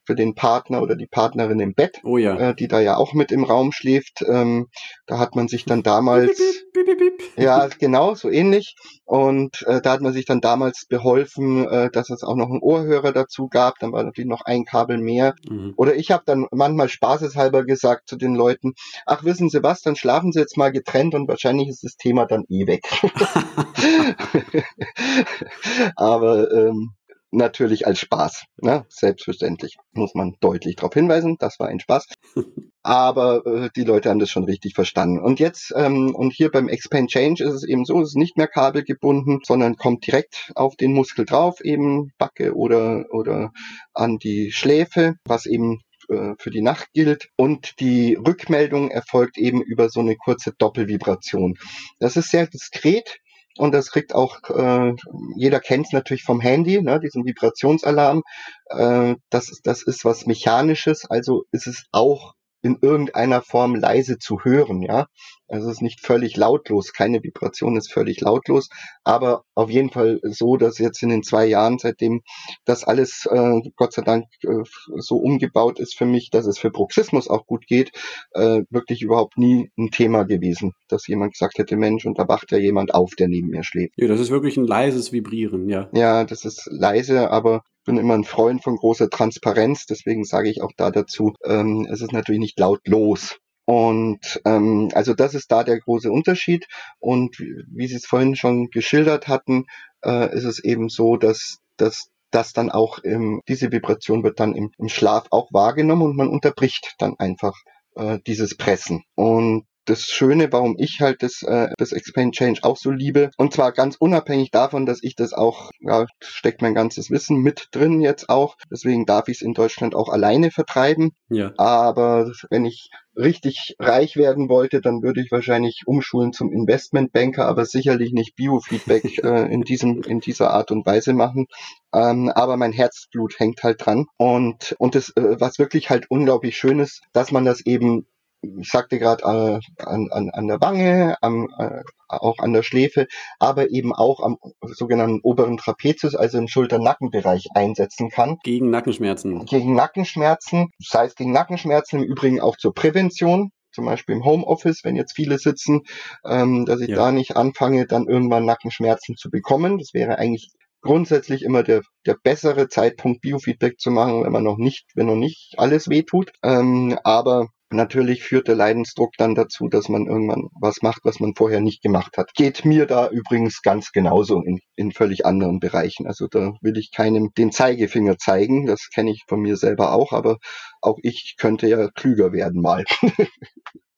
für den Partner oder die Partnerin im Bett, oh ja. äh, die da ja auch mit im Raum schläft. Ähm, da hat man sich dann damals, bip, bip, bip, ja genau, so ähnlich. Und äh, da hat man sich dann damals beholfen, äh, dass es auch noch einen Ohrhörer dazu gab. Dann war natürlich noch ein Kabel mehr. Mhm. Oder ich habe dann manchmal spaßeshalber gesagt zu den Leuten, ach wissen Sie was, dann schlafen Sie jetzt mal getrennt und wahrscheinlich ist das Thema dann eh weg. Aber ähm, natürlich als Spaß. Ne? Selbstverständlich muss man deutlich darauf hinweisen, das war ein Spaß. Aber äh, die Leute haben das schon richtig verstanden. Und jetzt, ähm, und hier beim Expand Change ist es eben so, es ist nicht mehr kabelgebunden, sondern kommt direkt auf den Muskel drauf, eben Backe oder, oder an die Schläfe, was eben äh, für die Nacht gilt und die Rückmeldung erfolgt eben über so eine kurze Doppelvibration. Das ist sehr diskret, und das kriegt auch, äh, jeder kennt es natürlich vom Handy, ne, diesen Vibrationsalarm. Äh, das, das ist was Mechanisches, also ist es auch in irgendeiner Form leise zu hören, ja. Also es ist nicht völlig lautlos, keine Vibration ist völlig lautlos, aber auf jeden Fall so, dass jetzt in den zwei Jahren, seitdem das alles äh, Gott sei Dank äh, so umgebaut ist für mich, dass es für Bruxismus auch gut geht, äh, wirklich überhaupt nie ein Thema gewesen, dass jemand gesagt hätte, Mensch, und da wacht ja jemand auf, der neben mir schläft. Ja, das ist wirklich ein leises Vibrieren, ja. Ja, das ist leise, aber bin immer ein Freund von großer Transparenz, deswegen sage ich auch da dazu, ähm, es ist natürlich nicht lautlos. Und ähm, also das ist da der große Unterschied. Und wie Sie es vorhin schon geschildert hatten, äh, ist es eben so, dass, dass das dann auch im, diese Vibration wird dann im, im Schlaf auch wahrgenommen und man unterbricht dann einfach äh, dieses Pressen. Und das Schöne, warum ich halt das, äh, das Explain Change auch so liebe. Und zwar ganz unabhängig davon, dass ich das auch, ja, steckt mein ganzes Wissen mit drin jetzt auch. Deswegen darf ich es in Deutschland auch alleine vertreiben. Ja. Aber wenn ich richtig reich werden wollte, dann würde ich wahrscheinlich umschulen zum Investmentbanker, aber sicherlich nicht Biofeedback äh, in diesem in dieser Art und Weise machen. Ähm, aber mein Herzblut hängt halt dran und und das äh, was wirklich halt unglaublich schön ist, dass man das eben ich sagte gerade äh, an, an, an der Wange, am, äh, auch an der Schläfe, aber eben auch am sogenannten oberen Trapezius, also im Schulter-Nackenbereich einsetzen kann. Gegen Nackenschmerzen. Gegen Nackenschmerzen, sei es gegen Nackenschmerzen, im Übrigen auch zur Prävention zum Beispiel im Homeoffice, wenn jetzt viele sitzen, ähm, dass ich ja. da nicht anfange, dann irgendwann Nackenschmerzen zu bekommen. Das wäre eigentlich grundsätzlich immer der, der bessere Zeitpunkt, Biofeedback zu machen, wenn man noch nicht, wenn noch nicht alles wehtut. Ähm, aber Natürlich führt der Leidensdruck dann dazu, dass man irgendwann was macht, was man vorher nicht gemacht hat. Geht mir da übrigens ganz genauso in, in völlig anderen Bereichen. Also da will ich keinem den Zeigefinger zeigen. Das kenne ich von mir selber auch, aber auch ich könnte ja klüger werden mal.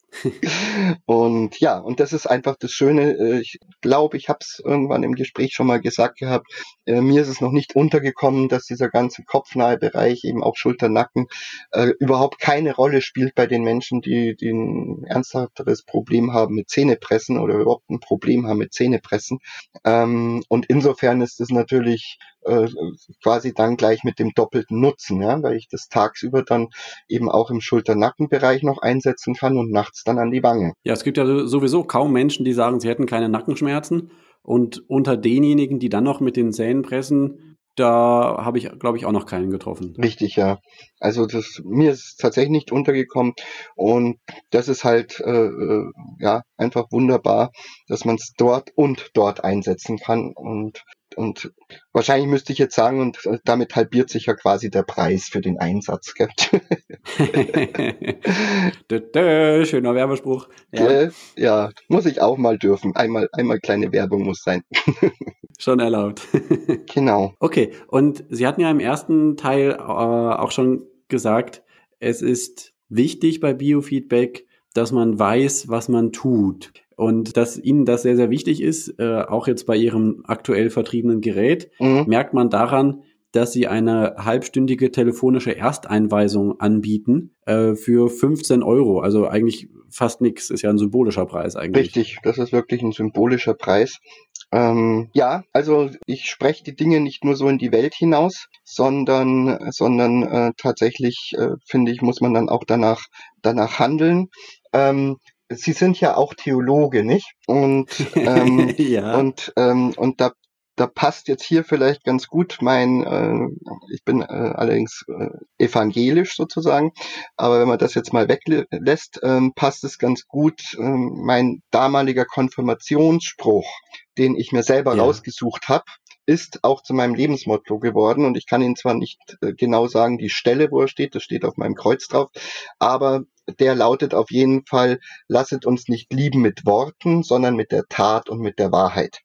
und ja, und das ist einfach das Schöne. Äh, ich glaube, ich habe es irgendwann im Gespräch schon mal gesagt gehabt. Äh, mir ist es noch nicht untergekommen, dass dieser ganze kopfnahe Bereich, eben auch Schulter, Nacken, äh, überhaupt keine Rolle spielt bei den Menschen, die, die ein ernsthafteres Problem haben mit Zähnepressen oder überhaupt ein Problem haben mit Zähnepressen. Ähm, und insofern ist es natürlich quasi dann gleich mit dem doppelten Nutzen, ja, weil ich das tagsüber dann eben auch im Schulter-Nackenbereich noch einsetzen kann und nachts dann an die Wange. Ja, es gibt ja sowieso kaum Menschen, die sagen, sie hätten keine Nackenschmerzen. Und unter denjenigen, die dann noch mit den Zähnen pressen, da habe ich, glaube ich, auch noch keinen getroffen. Richtig, ja. Also das mir ist tatsächlich nicht untergekommen und das ist halt äh, äh ja einfach wunderbar, dass man es dort und dort einsetzen kann und und wahrscheinlich müsste ich jetzt sagen, und damit halbiert sich ja quasi der Preis für den Einsatz. Gell? Schöner Werbespruch. Ja. ja, muss ich auch mal dürfen. Einmal, einmal kleine Werbung muss sein. schon erlaubt. genau. Okay, und Sie hatten ja im ersten Teil äh, auch schon gesagt, es ist wichtig bei Biofeedback, dass man weiß, was man tut. Und dass Ihnen das sehr, sehr wichtig ist, äh, auch jetzt bei Ihrem aktuell vertriebenen Gerät, mhm. merkt man daran, dass Sie eine halbstündige telefonische Ersteinweisung anbieten äh, für 15 Euro. Also eigentlich fast nichts, ist ja ein symbolischer Preis eigentlich. Richtig, das ist wirklich ein symbolischer Preis. Ähm, ja, also ich spreche die Dinge nicht nur so in die Welt hinaus, sondern, sondern äh, tatsächlich äh, finde ich, muss man dann auch danach, danach handeln. Ähm, Sie sind ja auch Theologe, nicht? Und, ähm, ja. und, ähm, und da, da passt jetzt hier vielleicht ganz gut mein, äh, ich bin äh, allerdings äh, evangelisch sozusagen, aber wenn man das jetzt mal weglässt, ähm, passt es ganz gut ähm, mein damaliger Konfirmationsspruch, den ich mir selber ja. rausgesucht habe, ist auch zu meinem Lebensmotto geworden und ich kann Ihnen zwar nicht äh, genau sagen, die Stelle, wo er steht, das steht auf meinem Kreuz drauf, aber der lautet auf jeden Fall, lasset uns nicht lieben mit Worten, sondern mit der Tat und mit der Wahrheit.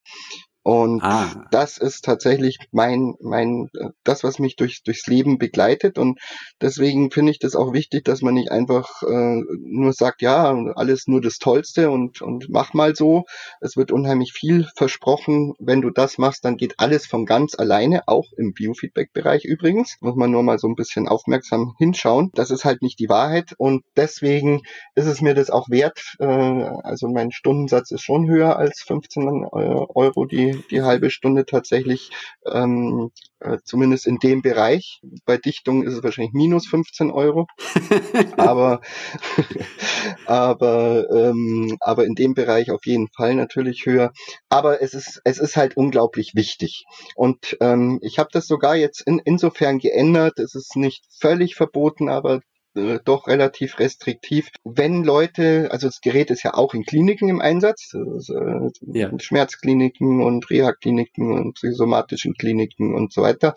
Und ah. das ist tatsächlich mein, mein, das, was mich durch, durchs Leben begleitet. Und deswegen finde ich das auch wichtig, dass man nicht einfach äh, nur sagt, ja, alles nur das Tollste und, und mach mal so. Es wird unheimlich viel versprochen. Wenn du das machst, dann geht alles von ganz alleine, auch im Biofeedback-Bereich übrigens. Muss man nur mal so ein bisschen aufmerksam hinschauen. Das ist halt nicht die Wahrheit. Und deswegen ist es mir das auch wert. Äh, also mein Stundensatz ist schon höher als 15 äh, Euro, die die, halbe Stunde tatsächlich, ähm, äh, zumindest in dem Bereich. Bei Dichtung ist es wahrscheinlich minus 15 Euro. aber, aber, ähm, aber in dem Bereich auf jeden Fall natürlich höher. Aber es ist, es ist halt unglaublich wichtig. Und ähm, ich habe das sogar jetzt in, insofern geändert. Es ist nicht völlig verboten, aber äh, doch relativ restriktiv. Wenn Leute, also das Gerät ist ja auch in Kliniken im Einsatz, ist, äh, ja. Schmerzkliniken und Reha-Kliniken und psychosomatischen Kliniken und so weiter.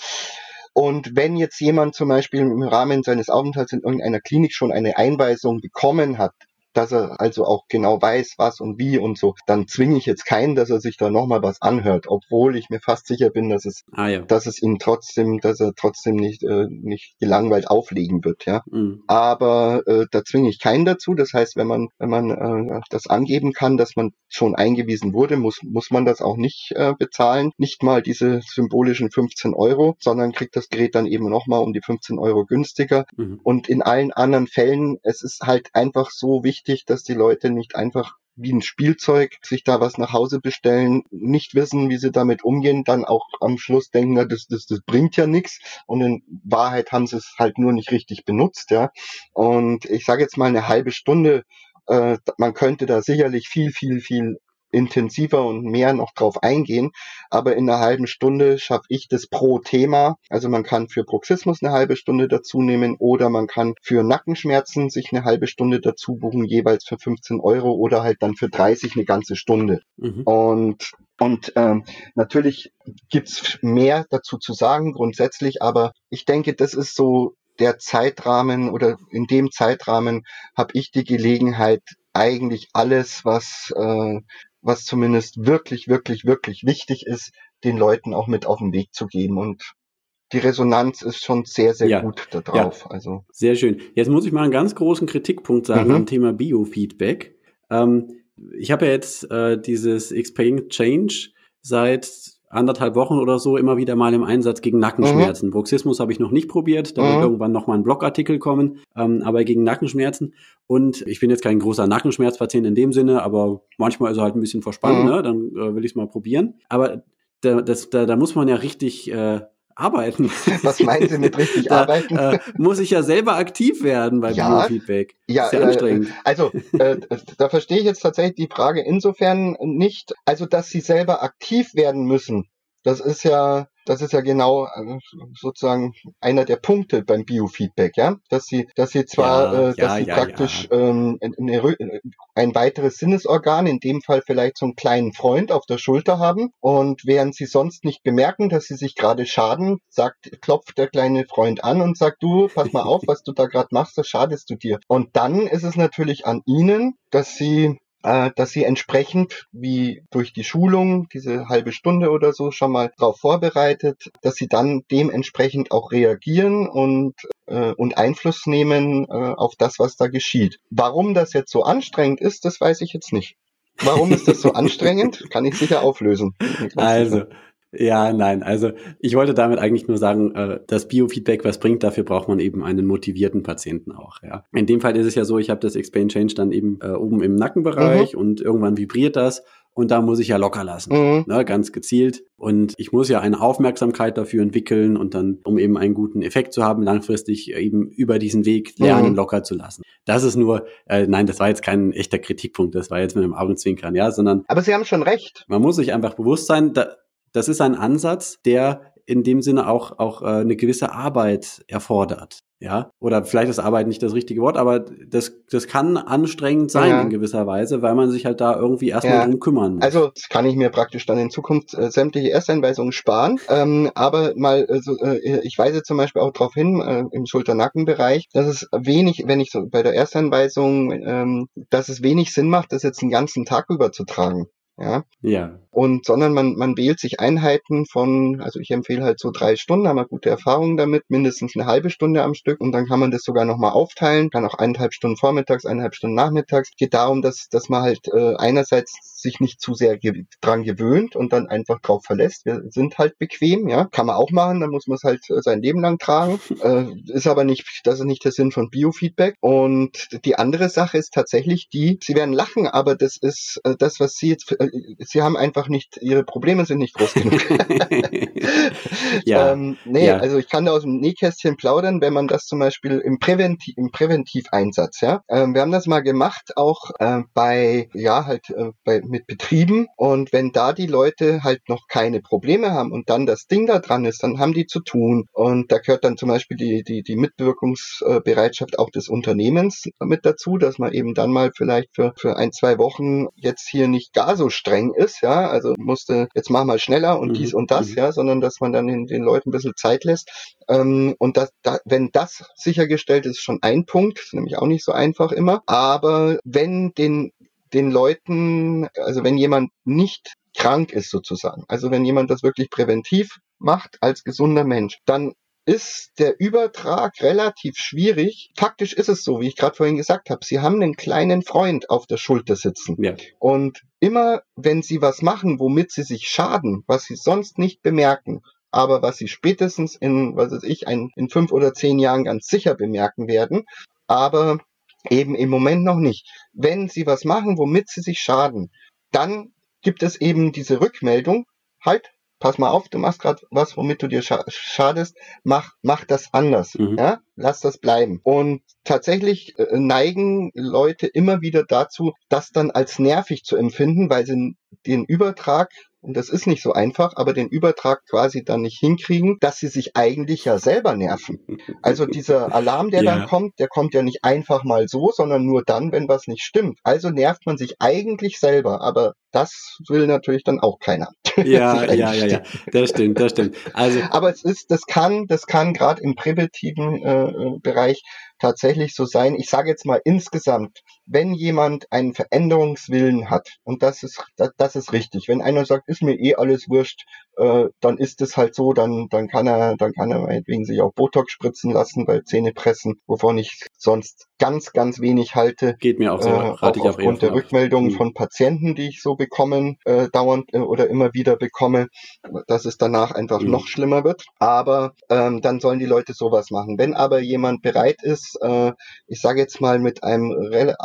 Und wenn jetzt jemand zum Beispiel im Rahmen seines Aufenthalts in irgendeiner Klinik schon eine Einweisung bekommen hat, dass er also auch genau weiß, was und wie und so, dann zwinge ich jetzt keinen, dass er sich da nochmal was anhört, obwohl ich mir fast sicher bin, dass es, ah, ja. dass es ihn trotzdem, dass er trotzdem nicht, äh, nicht gelangweilt auflegen wird, ja. Mhm. Aber äh, da zwinge ich keinen dazu. Das heißt, wenn man, wenn man äh, das angeben kann, dass man schon eingewiesen wurde, muss, muss man das auch nicht äh, bezahlen. Nicht mal diese symbolischen 15 Euro, sondern kriegt das Gerät dann eben nochmal um die 15 Euro günstiger. Mhm. Und in allen anderen Fällen, es ist halt einfach so wichtig, dass die Leute nicht einfach wie ein Spielzeug sich da was nach Hause bestellen, nicht wissen, wie sie damit umgehen, dann auch am Schluss denken, na, das, das, das bringt ja nichts und in Wahrheit haben sie es halt nur nicht richtig benutzt, ja. Und ich sage jetzt mal eine halbe Stunde, äh, man könnte da sicherlich viel, viel, viel intensiver und mehr noch drauf eingehen. Aber in einer halben Stunde schaffe ich das pro Thema. Also man kann für Bruxismus eine halbe Stunde dazu nehmen oder man kann für Nackenschmerzen sich eine halbe Stunde dazu buchen, jeweils für 15 Euro oder halt dann für 30 eine ganze Stunde. Mhm. Und und ähm, natürlich gibt's mehr dazu zu sagen grundsätzlich, aber ich denke, das ist so der Zeitrahmen oder in dem Zeitrahmen habe ich die Gelegenheit, eigentlich alles, was äh, was zumindest wirklich, wirklich, wirklich wichtig ist, den Leuten auch mit auf den Weg zu geben. Und die Resonanz ist schon sehr, sehr ja. gut da drauf. Ja. Also. Sehr schön. Jetzt muss ich mal einen ganz großen Kritikpunkt sagen mhm. am Thema Biofeedback. Ähm, ich habe ja jetzt äh, dieses Explain Change seit anderthalb Wochen oder so immer wieder mal im Einsatz gegen Nackenschmerzen. Mhm. Bruxismus habe ich noch nicht probiert, da mhm. wird irgendwann noch mal ein Blogartikel kommen, ähm, aber gegen Nackenschmerzen. Und ich bin jetzt kein großer Nackenschmerzpatient in dem Sinne, aber manchmal ist er halt ein bisschen verspannt, mhm. ne? dann äh, will ich es mal probieren. Aber da, das, da, da muss man ja richtig äh, arbeiten. Was meinen Sie mit richtig da, arbeiten? Äh, muss ich ja selber aktiv werden bei ja, Biofeedback. Ja, Sehr äh, anstrengend. also äh, da verstehe ich jetzt tatsächlich die Frage insofern nicht, also dass Sie selber aktiv werden müssen. Das ist ja das ist ja genau äh, sozusagen einer der Punkte beim Biofeedback, ja, dass sie, dass sie zwar, ja, äh, dass ja, sie ja, praktisch Ähm, eine, ein weiteres Sinnesorgan, in dem Fall vielleicht so einen kleinen Freund auf der Schulter haben und während sie sonst nicht bemerken, dass sie sich gerade schaden, sagt, klopft der kleine Freund an und sagt, du, pass mal auf, was du da gerade machst, das schadest du dir. Und dann ist es natürlich an ihnen, dass sie äh, dass sie entsprechend wie durch die Schulung, diese halbe Stunde oder so schon mal darauf vorbereitet, dass sie dann dementsprechend auch reagieren und, äh, und Einfluss nehmen äh, auf das, was da geschieht. Warum das jetzt so anstrengend ist, das weiß ich jetzt nicht. Warum ist das so anstrengend? Kann ich sicher auflösen. Also, ja, nein. Also ich wollte damit eigentlich nur sagen, äh, das Biofeedback, was bringt, dafür braucht man eben einen motivierten Patienten auch. Ja. In dem Fall ist es ja so, ich habe das Explain Change dann eben äh, oben im Nackenbereich mhm. und irgendwann vibriert das und da muss ich ja locker lassen, mhm. ne, ganz gezielt. Und ich muss ja eine Aufmerksamkeit dafür entwickeln und dann, um eben einen guten Effekt zu haben, langfristig eben über diesen Weg lernen, mhm. locker zu lassen. Das ist nur, äh, nein, das war jetzt kein echter Kritikpunkt, das war jetzt mit einem Augenzwinkern, ja, sondern. Aber Sie haben schon recht. Man muss sich einfach bewusst sein, da, das ist ein Ansatz, der in dem Sinne auch, auch äh, eine gewisse Arbeit erfordert. Ja, oder vielleicht ist Arbeit nicht das richtige Wort, aber das, das kann anstrengend sein ja. in gewisser Weise, weil man sich halt da irgendwie erstmal ja. drum kümmern muss. Also das kann ich mir praktisch dann in Zukunft äh, sämtliche Ersteinweisungen sparen. Ähm, aber mal, also, äh, ich weise zum Beispiel auch darauf hin, äh, im Schulter-Nacken-Bereich, dass es wenig, wenn ich so bei der Ersteinweisung, ähm, dass es wenig Sinn macht, das jetzt den ganzen Tag über zu tragen. Ja. Ja. Und sondern man, man wählt sich Einheiten von, also ich empfehle halt so drei Stunden, haben wir gute Erfahrungen damit, mindestens eine halbe Stunde am Stück und dann kann man das sogar nochmal aufteilen, kann auch eineinhalb Stunden vormittags, eineinhalb Stunden nachmittags. Geht darum, dass, dass man halt äh, einerseits sich nicht zu sehr ge dran gewöhnt und dann einfach drauf verlässt. Wir sind halt bequem, ja. Kann man auch machen, dann muss man es halt äh, sein Leben lang tragen. Äh, ist aber nicht, das ist nicht der Sinn von Biofeedback. Und die andere Sache ist tatsächlich die, sie werden lachen, aber das ist äh, das, was sie jetzt, sie haben einfach nicht, ihre Probleme sind nicht groß genug. ja. Ähm, nee, ja. also ich kann da aus dem Nähkästchen plaudern, wenn man das zum Beispiel im, Präventiv, im Präventiveinsatz, ja. Ähm, wir haben das mal gemacht, auch äh, bei, ja, halt äh, bei mit Betrieben und wenn da die Leute halt noch keine Probleme haben und dann das Ding da dran ist, dann haben die zu tun und da gehört dann zum Beispiel die, die, die Mitwirkungsbereitschaft auch des Unternehmens mit dazu, dass man eben dann mal vielleicht für, für ein, zwei Wochen jetzt hier nicht gar so streng ist, ja, also musste, jetzt mach mal schneller und mhm. dies und das, mhm. ja, sondern dass man dann den, den Leuten ein bisschen Zeit lässt. Ähm, und das, da, wenn das sichergestellt ist, schon ein Punkt, ist nämlich auch nicht so einfach immer. Aber wenn den den Leuten, also wenn jemand nicht krank ist sozusagen, also wenn jemand das wirklich präventiv macht als gesunder Mensch, dann ist der Übertrag relativ schwierig. Faktisch ist es so, wie ich gerade vorhin gesagt habe. Sie haben einen kleinen Freund auf der Schulter sitzen. Ja. Und immer, wenn Sie was machen, womit Sie sich schaden, was Sie sonst nicht bemerken, aber was Sie spätestens in, was weiß ich, ein, in fünf oder zehn Jahren ganz sicher bemerken werden, aber eben im Moment noch nicht. Wenn Sie was machen, womit Sie sich schaden, dann gibt es eben diese Rückmeldung, halt, pass mal auf, du machst gerade was, womit du dir scha schadest, mach, mach das anders. Mhm. Ja? Lass das bleiben. Und tatsächlich äh, neigen Leute immer wieder dazu, das dann als nervig zu empfinden, weil sie den Übertrag und das ist nicht so einfach, aber den Übertrag quasi dann nicht hinkriegen, dass sie sich eigentlich ja selber nerven. Also dieser Alarm, der ja. dann kommt, der kommt ja nicht einfach mal so, sondern nur dann, wenn was nicht stimmt. Also nervt man sich eigentlich selber, aber das will natürlich dann auch keiner. Ja, ja, ja, ja, das stimmt, das stimmt. Also, aber es ist, das kann, das kann gerade im präventiven äh, äh Bereich tatsächlich so sein. Ich sage jetzt mal insgesamt, wenn jemand einen Veränderungswillen hat, und das ist, das, ist richtig, wenn einer sagt, ist mir eh alles wurscht, äh, dann ist es halt so, dann, dann kann er, dann kann er meinetwegen sich auch Botox spritzen lassen bei Zähnepressen, wovon ich sonst ganz, ganz wenig halte. Geht mir auch so, äh, auch aufgrund der Rückmeldungen mhm. von Patienten, die ich so bekommen, äh, dauernd äh, oder immer wieder bekomme, dass es danach einfach mhm. noch schlimmer wird. Aber ähm, dann sollen die Leute sowas machen. Wenn aber jemand bereit ist, äh, ich sage jetzt mal mit einem,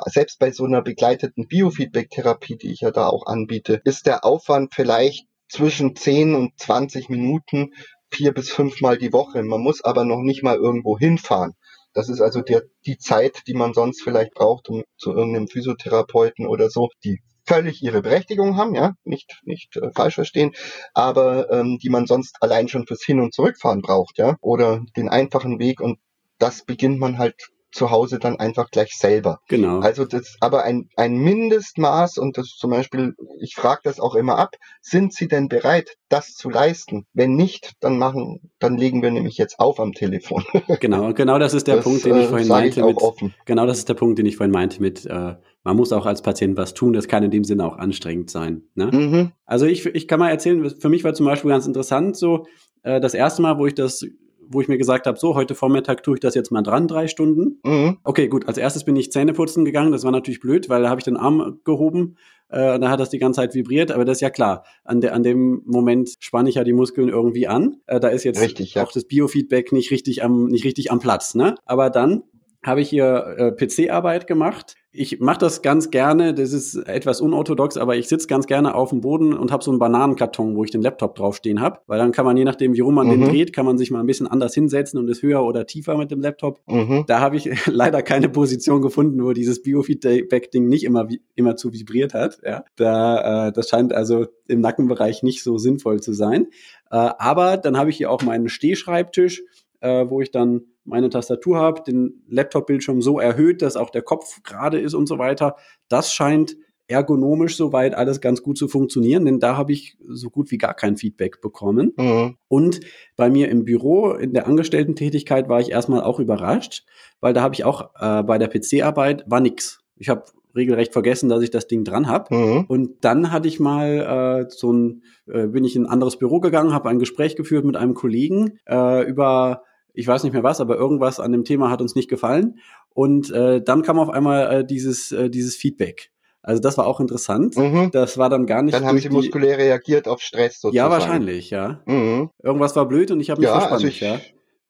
selbst bei so einer begleiteten Biofeedback-Therapie, die ich ja da auch anbiete, ist der Aufwand vielleicht zwischen 10 und 20 Minuten vier bis fünfmal die Woche. Man muss aber noch nicht mal irgendwo hinfahren. Das ist also der, die Zeit, die man sonst vielleicht braucht, um zu irgendeinem Physiotherapeuten oder so, die völlig ihre Berechtigung haben, ja, nicht nicht äh, falsch verstehen, aber ähm, die man sonst allein schon fürs Hin- und Zurückfahren braucht, ja, oder den einfachen Weg und das beginnt man halt zu Hause dann einfach gleich selber. Genau. Also das aber ein, ein Mindestmaß und das zum Beispiel, ich frage das auch immer ab, sind Sie denn bereit, das zu leisten? Wenn nicht, dann machen, dann legen wir nämlich jetzt auf am Telefon. Genau, genau das ist der das, Punkt, den ich äh, vorhin meinte. Ich mit, offen. Genau das ist der Punkt, den ich vorhin meinte mit, äh, man muss auch als Patient was tun, das kann in dem Sinne auch anstrengend sein. Ne? Mhm. Also ich, ich kann mal erzählen, für mich war zum Beispiel ganz interessant so, äh, das erste Mal, wo ich das wo ich mir gesagt habe, so, heute Vormittag tue ich das jetzt mal dran, drei Stunden. Mhm. Okay, gut, als erstes bin ich Zähne putzen gegangen. Das war natürlich blöd, weil da habe ich den Arm gehoben. Äh, da hat das die ganze Zeit vibriert, aber das ist ja klar. An, de, an dem Moment spanne ich ja die Muskeln irgendwie an. Äh, da ist jetzt richtig, ja. auch das Biofeedback nicht richtig am, nicht richtig am Platz. Ne? Aber dann habe ich hier äh, PC-Arbeit gemacht ich mache das ganz gerne, das ist etwas unorthodox, aber ich sitze ganz gerne auf dem Boden und habe so einen Bananenkarton, wo ich den Laptop draufstehen habe, weil dann kann man je nachdem, wie rum man mhm. den dreht, kann man sich mal ein bisschen anders hinsetzen und ist höher oder tiefer mit dem Laptop. Mhm. Da habe ich leider keine Position gefunden, wo dieses Biofeedback-Ding nicht immer, immer zu vibriert hat. Ja. Da, äh, das scheint also im Nackenbereich nicht so sinnvoll zu sein. Äh, aber dann habe ich hier auch meinen Stehschreibtisch, äh, wo ich dann meine Tastatur habe, den Laptop-Bildschirm so erhöht, dass auch der Kopf gerade ist und so weiter. Das scheint ergonomisch soweit alles ganz gut zu funktionieren, denn da habe ich so gut wie gar kein Feedback bekommen. Mhm. Und bei mir im Büro, in der Angestellten-Tätigkeit, war ich erstmal auch überrascht, weil da habe ich auch äh, bei der PC-Arbeit war nix. Ich habe regelrecht vergessen, dass ich das Ding dran habe. Mhm. Und dann hatte ich mal äh, so ein, äh, bin ich in ein anderes Büro gegangen, habe ein Gespräch geführt mit einem Kollegen äh, über ich weiß nicht mehr was, aber irgendwas an dem Thema hat uns nicht gefallen. Und äh, dann kam auf einmal äh, dieses, äh, dieses Feedback. Also das war auch interessant. Mhm. Das war dann gar nicht. Dann haben sie muskulär reagiert auf Stress sozusagen. Ja, wahrscheinlich, ja. Mhm. Irgendwas war blöd und ich habe mich ja, verspannt, also ich, ja.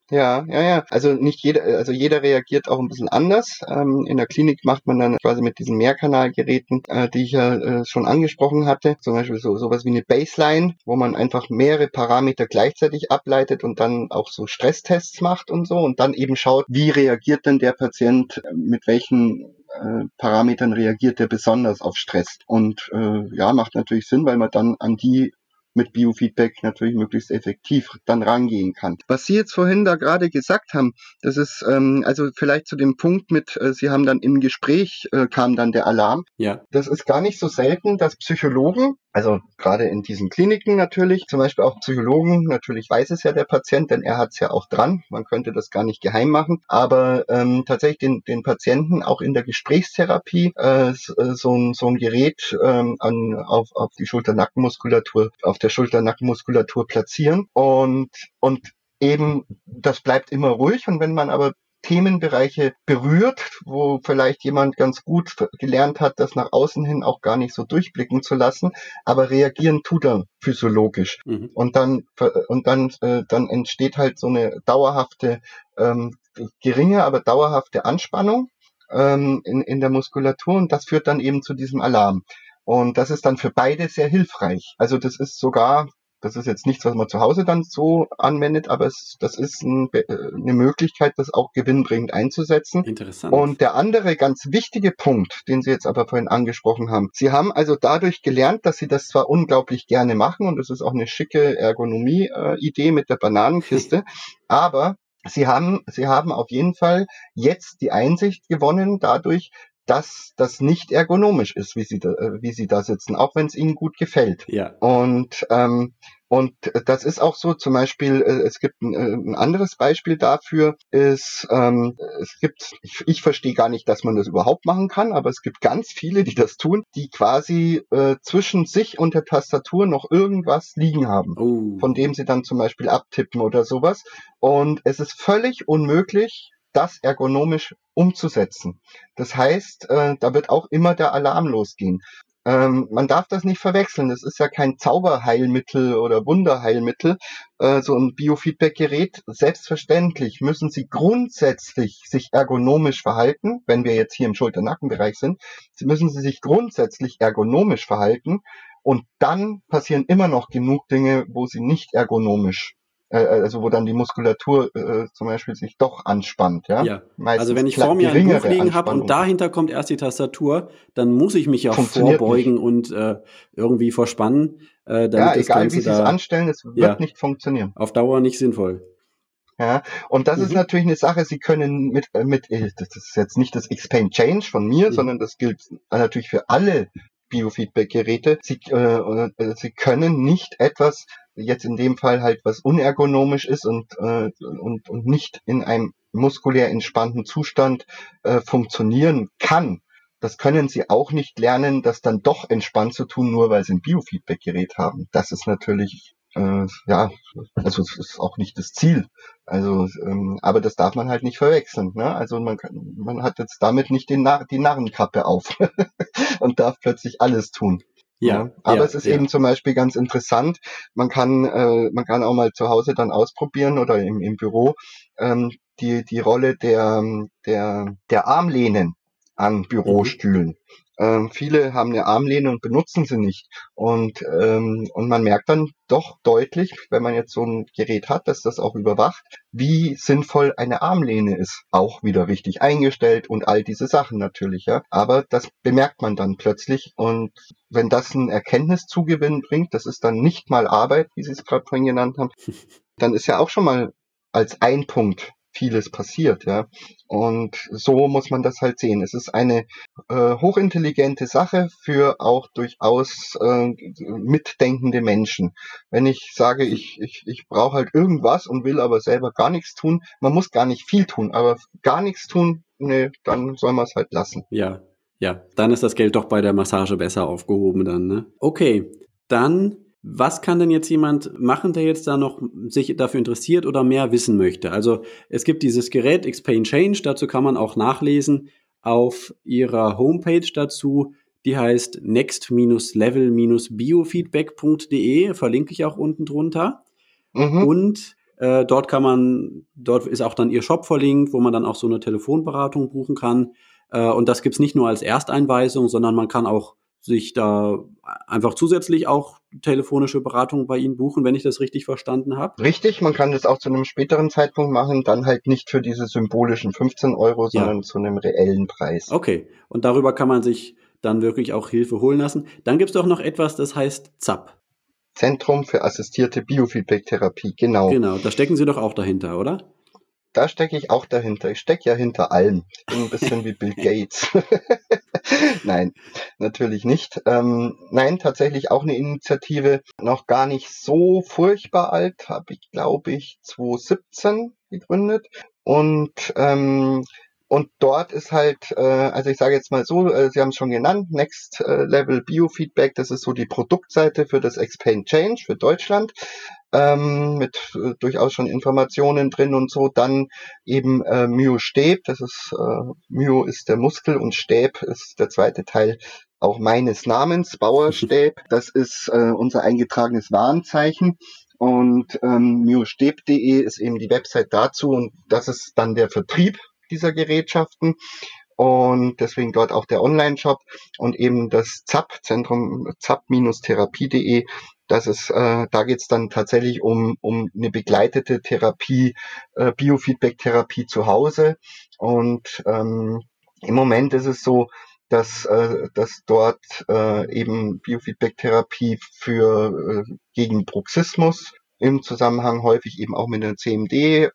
Ja, ja, ja. Also nicht jeder, also jeder reagiert auch ein bisschen anders. Ähm, in der Klinik macht man dann quasi mit diesen Mehrkanalgeräten, äh, die ich ja äh, schon angesprochen hatte, zum Beispiel so sowas wie eine Baseline, wo man einfach mehrere Parameter gleichzeitig ableitet und dann auch so Stresstests macht und so und dann eben schaut, wie reagiert denn der Patient, äh, mit welchen äh, Parametern reagiert er besonders auf Stress. Und äh, ja, macht natürlich Sinn, weil man dann an die mit Biofeedback natürlich möglichst effektiv dann rangehen kann. Was Sie jetzt vorhin da gerade gesagt haben, das ist ähm, also vielleicht zu dem Punkt mit, äh, Sie haben dann im Gespräch äh, kam dann der Alarm. Ja. Das ist gar nicht so selten, dass Psychologen also gerade in diesen Kliniken natürlich, zum Beispiel auch Psychologen, natürlich weiß es ja der Patient, denn er hat es ja auch dran. Man könnte das gar nicht geheim machen. Aber ähm, tatsächlich den, den Patienten auch in der Gesprächstherapie äh, so, ein, so ein Gerät ähm, an, auf, auf die Schulter-Nackenmuskulatur, auf der Schulter-Nackenmuskulatur platzieren und, und eben, das bleibt immer ruhig. Und wenn man aber Themenbereiche berührt, wo vielleicht jemand ganz gut gelernt hat, das nach außen hin auch gar nicht so durchblicken zu lassen, aber reagieren tut er physiologisch. Mhm. Und dann und dann äh, dann entsteht halt so eine dauerhafte ähm, geringe, aber dauerhafte Anspannung ähm, in, in der Muskulatur und das führt dann eben zu diesem Alarm. Und das ist dann für beide sehr hilfreich. Also das ist sogar das ist jetzt nichts, was man zu Hause dann so anwendet, aber es, das ist ein, äh, eine Möglichkeit, das auch gewinnbringend einzusetzen. Interessant. Und der andere ganz wichtige Punkt, den Sie jetzt aber vorhin angesprochen haben, Sie haben also dadurch gelernt, dass Sie das zwar unglaublich gerne machen und das ist auch eine schicke Ergonomie-Idee mit der Bananenkiste, aber Sie haben, Sie haben auf jeden Fall jetzt die Einsicht gewonnen dadurch, dass das nicht ergonomisch ist, wie sie da, äh, wie sie da sitzen, auch wenn es ihnen gut gefällt. Ja. Und ähm, und das ist auch so, zum Beispiel, äh, es gibt ein, äh, ein anderes Beispiel dafür, ist, ähm, es gibt, ich, ich verstehe gar nicht, dass man das überhaupt machen kann, aber es gibt ganz viele, die das tun, die quasi äh, zwischen sich und der Tastatur noch irgendwas liegen haben, oh. von dem sie dann zum Beispiel abtippen oder sowas. Und es ist völlig unmöglich, das ergonomisch umzusetzen. Das heißt, äh, da wird auch immer der Alarm losgehen. Ähm, man darf das nicht verwechseln. Das ist ja kein Zauberheilmittel oder Wunderheilmittel, äh, so ein Biofeedback-Gerät. Selbstverständlich müssen Sie grundsätzlich sich ergonomisch verhalten, wenn wir jetzt hier im Schulter-Nackenbereich sind. Müssen Sie sich grundsätzlich ergonomisch verhalten und dann passieren immer noch genug Dinge, wo Sie nicht ergonomisch äh, äh, also wo dann die Muskulatur äh, zum Beispiel sich doch anspannt. Ja, ja. also wenn ich vor mir ein Buch liegen habe und dahinter kommt erst die Tastatur, dann muss ich mich ja vorbeugen nicht. und äh, irgendwie verspannen. Äh, ja, egal Ganze wie sie es anstellen, es wird ja, nicht funktionieren. Auf Dauer nicht sinnvoll. Ja, und das mhm. ist natürlich eine Sache, Sie können mit, äh, mit, das ist jetzt nicht das Explain Change von mir, mhm. sondern das gilt natürlich für alle Biofeedback-Geräte. Sie, äh, Sie können nicht etwas jetzt in dem Fall halt was unergonomisch ist und, äh, und, und nicht in einem muskulär entspannten Zustand äh, funktionieren kann. Das können sie auch nicht lernen, das dann doch entspannt zu tun, nur weil sie ein Biofeedback-Gerät haben. Das ist natürlich äh, ja, also es ist auch nicht das Ziel. Also, ähm, aber das darf man halt nicht verwechseln. Ne? Also man kann, man hat jetzt damit nicht den die Narrenkappe auf und darf plötzlich alles tun. Ja, aber ja, es ist ja. eben zum Beispiel ganz interessant. Man kann, äh, man kann auch mal zu Hause dann ausprobieren oder im, im Büro ähm, die die Rolle der der der Armlehnen an Bürostühlen. Ähm, viele haben eine Armlehne und benutzen sie nicht. Und, ähm, und man merkt dann doch deutlich, wenn man jetzt so ein Gerät hat, dass das auch überwacht, wie sinnvoll eine Armlehne ist. Auch wieder richtig eingestellt und all diese Sachen natürlich, ja. Aber das bemerkt man dann plötzlich. Und wenn das einen Erkenntniszugewinn bringt, das ist dann nicht mal Arbeit, wie Sie es gerade vorhin genannt haben, dann ist ja auch schon mal als ein Punkt vieles passiert, ja. Und so muss man das halt sehen. Es ist eine äh, hochintelligente Sache für auch durchaus äh, mitdenkende Menschen. Wenn ich sage, ich, ich, ich brauche halt irgendwas und will aber selber gar nichts tun, man muss gar nicht viel tun, aber gar nichts tun, nee, dann soll man es halt lassen. Ja, ja, dann ist das Geld doch bei der Massage besser aufgehoben dann, ne? Okay, dann was kann denn jetzt jemand machen, der jetzt da noch sich dafür interessiert oder mehr wissen möchte? Also es gibt dieses Gerät Explain Change, dazu kann man auch nachlesen auf ihrer Homepage dazu. Die heißt next-level-biofeedback.de, verlinke ich auch unten drunter. Mhm. Und äh, dort kann man, dort ist auch dann ihr Shop verlinkt, wo man dann auch so eine Telefonberatung buchen kann. Äh, und das gibt's nicht nur als Ersteinweisung, sondern man kann auch sich da einfach zusätzlich auch telefonische Beratung bei Ihnen buchen, wenn ich das richtig verstanden habe? Richtig, man kann das auch zu einem späteren Zeitpunkt machen, dann halt nicht für diese symbolischen 15 Euro, sondern ja. zu einem reellen Preis. Okay, und darüber kann man sich dann wirklich auch Hilfe holen lassen. Dann gibt es doch noch etwas, das heißt ZAP. Zentrum für assistierte Biofeedback-Therapie, genau. Genau, da stecken Sie doch auch dahinter, oder? Da stecke ich auch dahinter. Ich stecke ja hinter allem. Ich bin ein bisschen wie Bill Gates. nein, natürlich nicht. Ähm, nein, tatsächlich auch eine Initiative, noch gar nicht so furchtbar alt, habe ich, glaube ich, 2017 gegründet. Und ähm, und dort ist halt, äh, also ich sage jetzt mal so, äh, Sie haben es schon genannt, Next äh, Level Biofeedback, das ist so die Produktseite für das Explain Change für Deutschland, ähm, mit äh, durchaus schon Informationen drin und so. Dann eben äh, Myo Stäb, das ist, äh, Myo ist der Muskel und Stäb ist der zweite Teil auch meines Namens, Bauerstäb. Das ist äh, unser eingetragenes Warenzeichen. Und ähm, myostäb.de ist eben die Website dazu und das ist dann der Vertrieb dieser Gerätschaften und deswegen dort auch der Online-Shop und eben das ZAP, Zentrum zap-therapie.de. Das ist, äh, da geht's dann tatsächlich um, um eine begleitete Therapie, äh, Biofeedback-Therapie zu Hause. Und ähm, im Moment ist es so, dass, äh, dass dort äh, eben Biofeedback-Therapie für äh, gegen Bruxismus im Zusammenhang häufig eben auch mit einer CMD äh,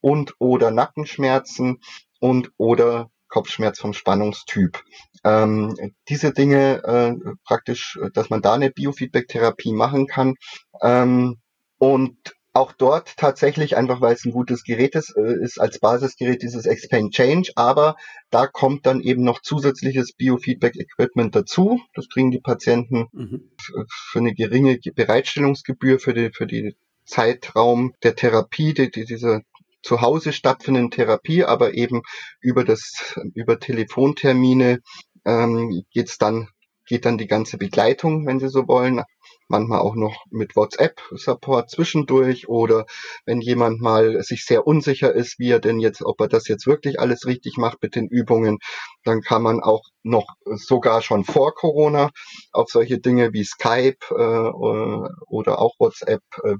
und oder Nackenschmerzen und oder Kopfschmerz vom Spannungstyp. Ähm, diese Dinge äh, praktisch, dass man da eine Biofeedback-Therapie machen kann. Ähm, und auch dort tatsächlich, einfach weil es ein gutes Gerät ist, äh, ist als Basisgerät dieses Expand Change, aber da kommt dann eben noch zusätzliches Biofeedback-Equipment dazu. Das kriegen die Patienten mhm. für eine geringe Bereitstellungsgebühr für die, für die Zeitraum der Therapie, die, die diese zu Hause stattfindenden Therapie, aber eben über das, über Telefontermine ähm, geht's dann, geht dann die ganze Begleitung, wenn Sie so wollen, manchmal auch noch mit WhatsApp-Support zwischendurch oder wenn jemand mal sich sehr unsicher ist, wie er denn jetzt, ob er das jetzt wirklich alles richtig macht mit den Übungen, dann kann man auch noch sogar schon vor Corona auf solche Dinge wie Skype äh, oder auch WhatsApp äh,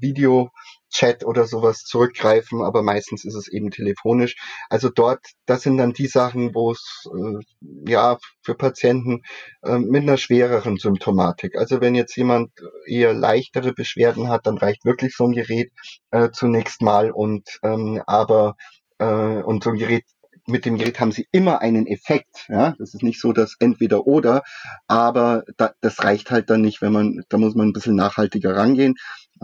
Chat oder sowas zurückgreifen, aber meistens ist es eben telefonisch. Also dort, das sind dann die Sachen, wo es äh, ja für Patienten äh, mit einer schwereren Symptomatik. Also wenn jetzt jemand eher leichtere Beschwerden hat, dann reicht wirklich so ein Gerät äh, zunächst mal und ähm, aber äh, und so ein Gerät mit dem Gerät haben sie immer einen Effekt. Ja, das ist nicht so, dass entweder oder, aber da, das reicht halt dann nicht, wenn man, da muss man ein bisschen nachhaltiger rangehen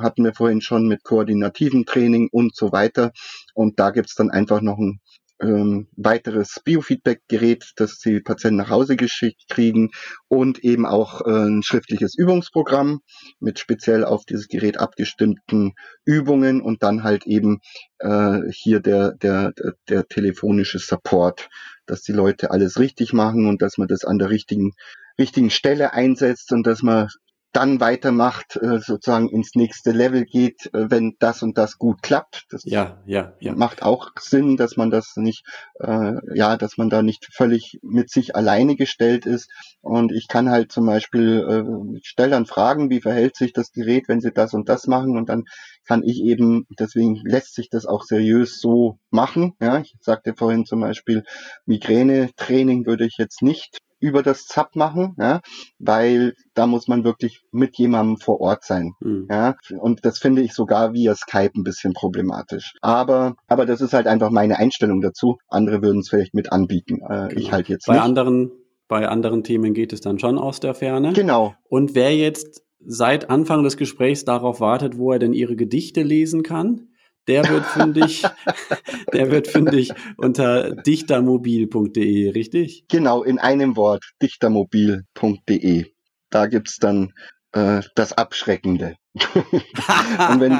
hatten wir vorhin schon mit koordinativen Training und so weiter. Und da gibt's dann einfach noch ein ähm, weiteres Biofeedback-Gerät, das die Patienten nach Hause geschickt kriegen und eben auch äh, ein schriftliches Übungsprogramm mit speziell auf dieses Gerät abgestimmten Übungen und dann halt eben äh, hier der, der, der, der telefonische Support, dass die Leute alles richtig machen und dass man das an der richtigen richtigen Stelle einsetzt und dass man dann weitermacht, äh, sozusagen ins nächste Level geht, äh, wenn das und das gut klappt. Das ja, ja, ja. macht auch Sinn, dass man das nicht, äh, ja, dass man da nicht völlig mit sich alleine gestellt ist. Und ich kann halt zum Beispiel, äh, ich stelle dann Fragen, wie verhält sich das Gerät, wenn sie das und das machen und dann kann ich eben, deswegen lässt sich das auch seriös so machen. Ja, ich sagte vorhin zum Beispiel, Migräne-Training würde ich jetzt nicht über das ZAP machen, ja, weil da muss man wirklich mit jemandem vor Ort sein. Mhm. Ja, und das finde ich sogar via Skype ein bisschen problematisch. Aber, aber das ist halt einfach meine Einstellung dazu. Andere würden es vielleicht mit anbieten. Äh, genau. Ich halt jetzt Bei nicht. anderen, bei anderen Themen geht es dann schon aus der Ferne. Genau. Und wer jetzt seit Anfang des Gesprächs darauf wartet, wo er denn Ihre Gedichte lesen kann, der wird fündig, der wird fündig unter dichtermobil.de, richtig? Genau, in einem Wort, dichtermobil.de. Da gibt's dann äh, das Abschreckende. und wenn,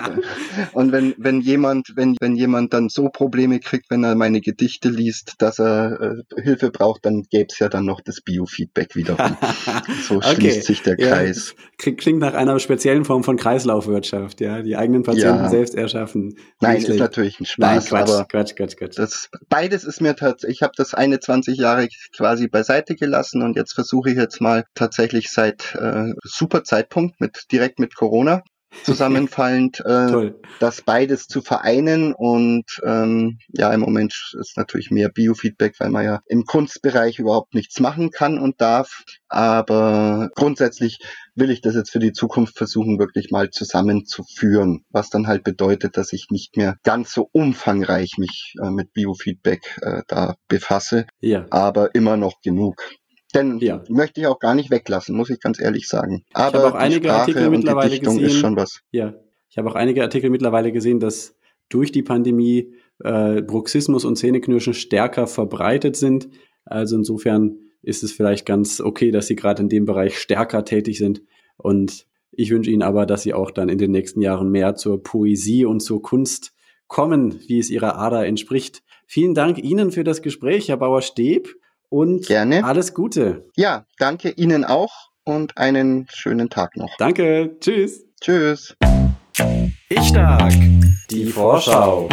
und wenn, wenn jemand, wenn, wenn jemand dann so Probleme kriegt, wenn er meine Gedichte liest, dass er äh, Hilfe braucht, dann gäbe es ja dann noch das Biofeedback wiederum. so schließt okay. sich der Kreis. Ja, klingt nach einer speziellen Form von Kreislaufwirtschaft, ja. Die eigenen Patienten ja. selbst erschaffen. Nein, ist natürlich ein Spaß. Nein, Quatsch, aber Quatsch, Quatsch, Quatsch. Das, beides ist mir tatsächlich, ich habe das eine 20 Jahre quasi beiseite gelassen und jetzt versuche ich jetzt mal tatsächlich seit äh, super Zeitpunkt mit direkt mit Corona zusammenfallend, äh, das beides zu vereinen. Und ähm, ja, im Moment ist natürlich mehr Biofeedback, weil man ja im Kunstbereich überhaupt nichts machen kann und darf. Aber grundsätzlich will ich das jetzt für die Zukunft versuchen, wirklich mal zusammenzuführen, was dann halt bedeutet, dass ich nicht mehr ganz so umfangreich mich äh, mit Biofeedback äh, da befasse, ja. aber immer noch genug. Denn ja. möchte ich auch gar nicht weglassen, muss ich ganz ehrlich sagen. Aber ich habe auch einige Sprache Artikel mittlerweile gesehen. Ist schon was. Ja, ich habe auch einige Artikel mittlerweile gesehen, dass durch die Pandemie äh, Bruxismus und Zähneknirschen stärker verbreitet sind. Also insofern ist es vielleicht ganz okay, dass Sie gerade in dem Bereich stärker tätig sind. Und ich wünsche Ihnen aber, dass Sie auch dann in den nächsten Jahren mehr zur Poesie und zur Kunst kommen, wie es Ihrer Ader entspricht. Vielen Dank Ihnen für das Gespräch, Herr Bauer-Steb und Gerne. alles Gute. Ja, danke Ihnen auch und einen schönen Tag noch. Danke, tschüss. Tschüss. Ich stark. Die Vorschau.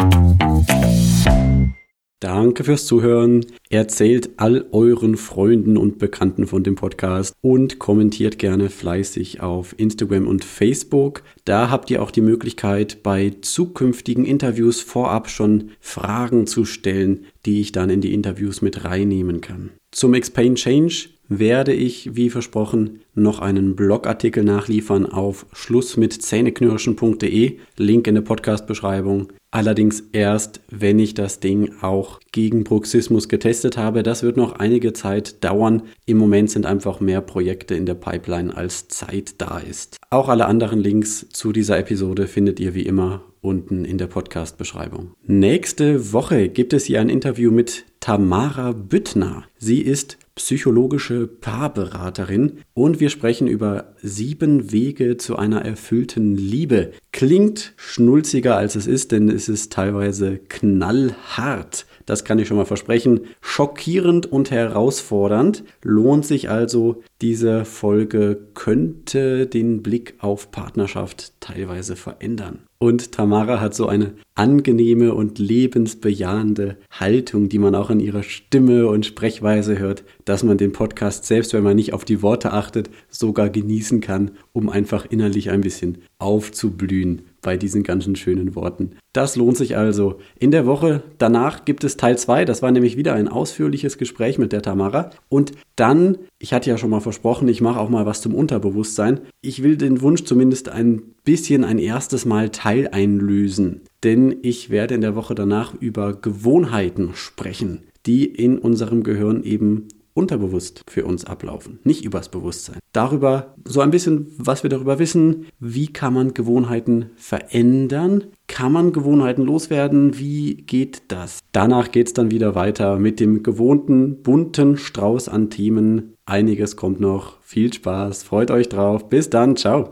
Danke fürs Zuhören. Erzählt all euren Freunden und Bekannten von dem Podcast und kommentiert gerne fleißig auf Instagram und Facebook. Da habt ihr auch die Möglichkeit, bei zukünftigen Interviews vorab schon Fragen zu stellen, die ich dann in die Interviews mit reinnehmen kann. Zum Explain Change werde ich, wie versprochen, noch einen Blogartikel nachliefern auf schlussmitzähneknirschen.de. Link in der Podcast-Beschreibung. Allerdings erst, wenn ich das Ding auch gegen Bruxismus getestet habe. Das wird noch einige Zeit dauern. Im Moment sind einfach mehr Projekte in der Pipeline, als Zeit da ist. Auch alle anderen Links zu dieser Episode findet ihr wie immer unten in der Podcast-Beschreibung. Nächste Woche gibt es hier ein Interview mit Tamara Büttner. Sie ist psychologische Paarberaterin und wir sprechen über sieben Wege zu einer erfüllten Liebe. Klingt schnulziger als es ist, denn es ist teilweise knallhart. Das kann ich schon mal versprechen. Schockierend und herausfordernd. Lohnt sich also, diese Folge könnte den Blick auf Partnerschaft teilweise verändern. Und Tamara hat so eine angenehme und lebensbejahende Haltung, die man auch in ihrer Stimme und Sprechweise hört, dass man den Podcast, selbst wenn man nicht auf die Worte achtet, sogar genießen kann, um einfach innerlich ein bisschen aufzublühen bei diesen ganzen schönen Worten. Das lohnt sich also. In der Woche danach gibt es Teil 2. Das war nämlich wieder ein ausführliches Gespräch mit der Tamara. Und dann, ich hatte ja schon mal versprochen, ich mache auch mal was zum Unterbewusstsein. Ich will den Wunsch zumindest ein bisschen ein erstes Mal Teil einlösen. Denn ich werde in der Woche danach über Gewohnheiten sprechen, die in unserem Gehirn eben unterbewusst für uns ablaufen, nicht übers Bewusstsein. Darüber so ein bisschen, was wir darüber wissen, wie kann man Gewohnheiten verändern, kann man Gewohnheiten loswerden? Wie geht das? Danach geht es dann wieder weiter mit dem gewohnten bunten Strauß an Themen. Einiges kommt noch. Viel Spaß, freut euch drauf. Bis dann, ciao.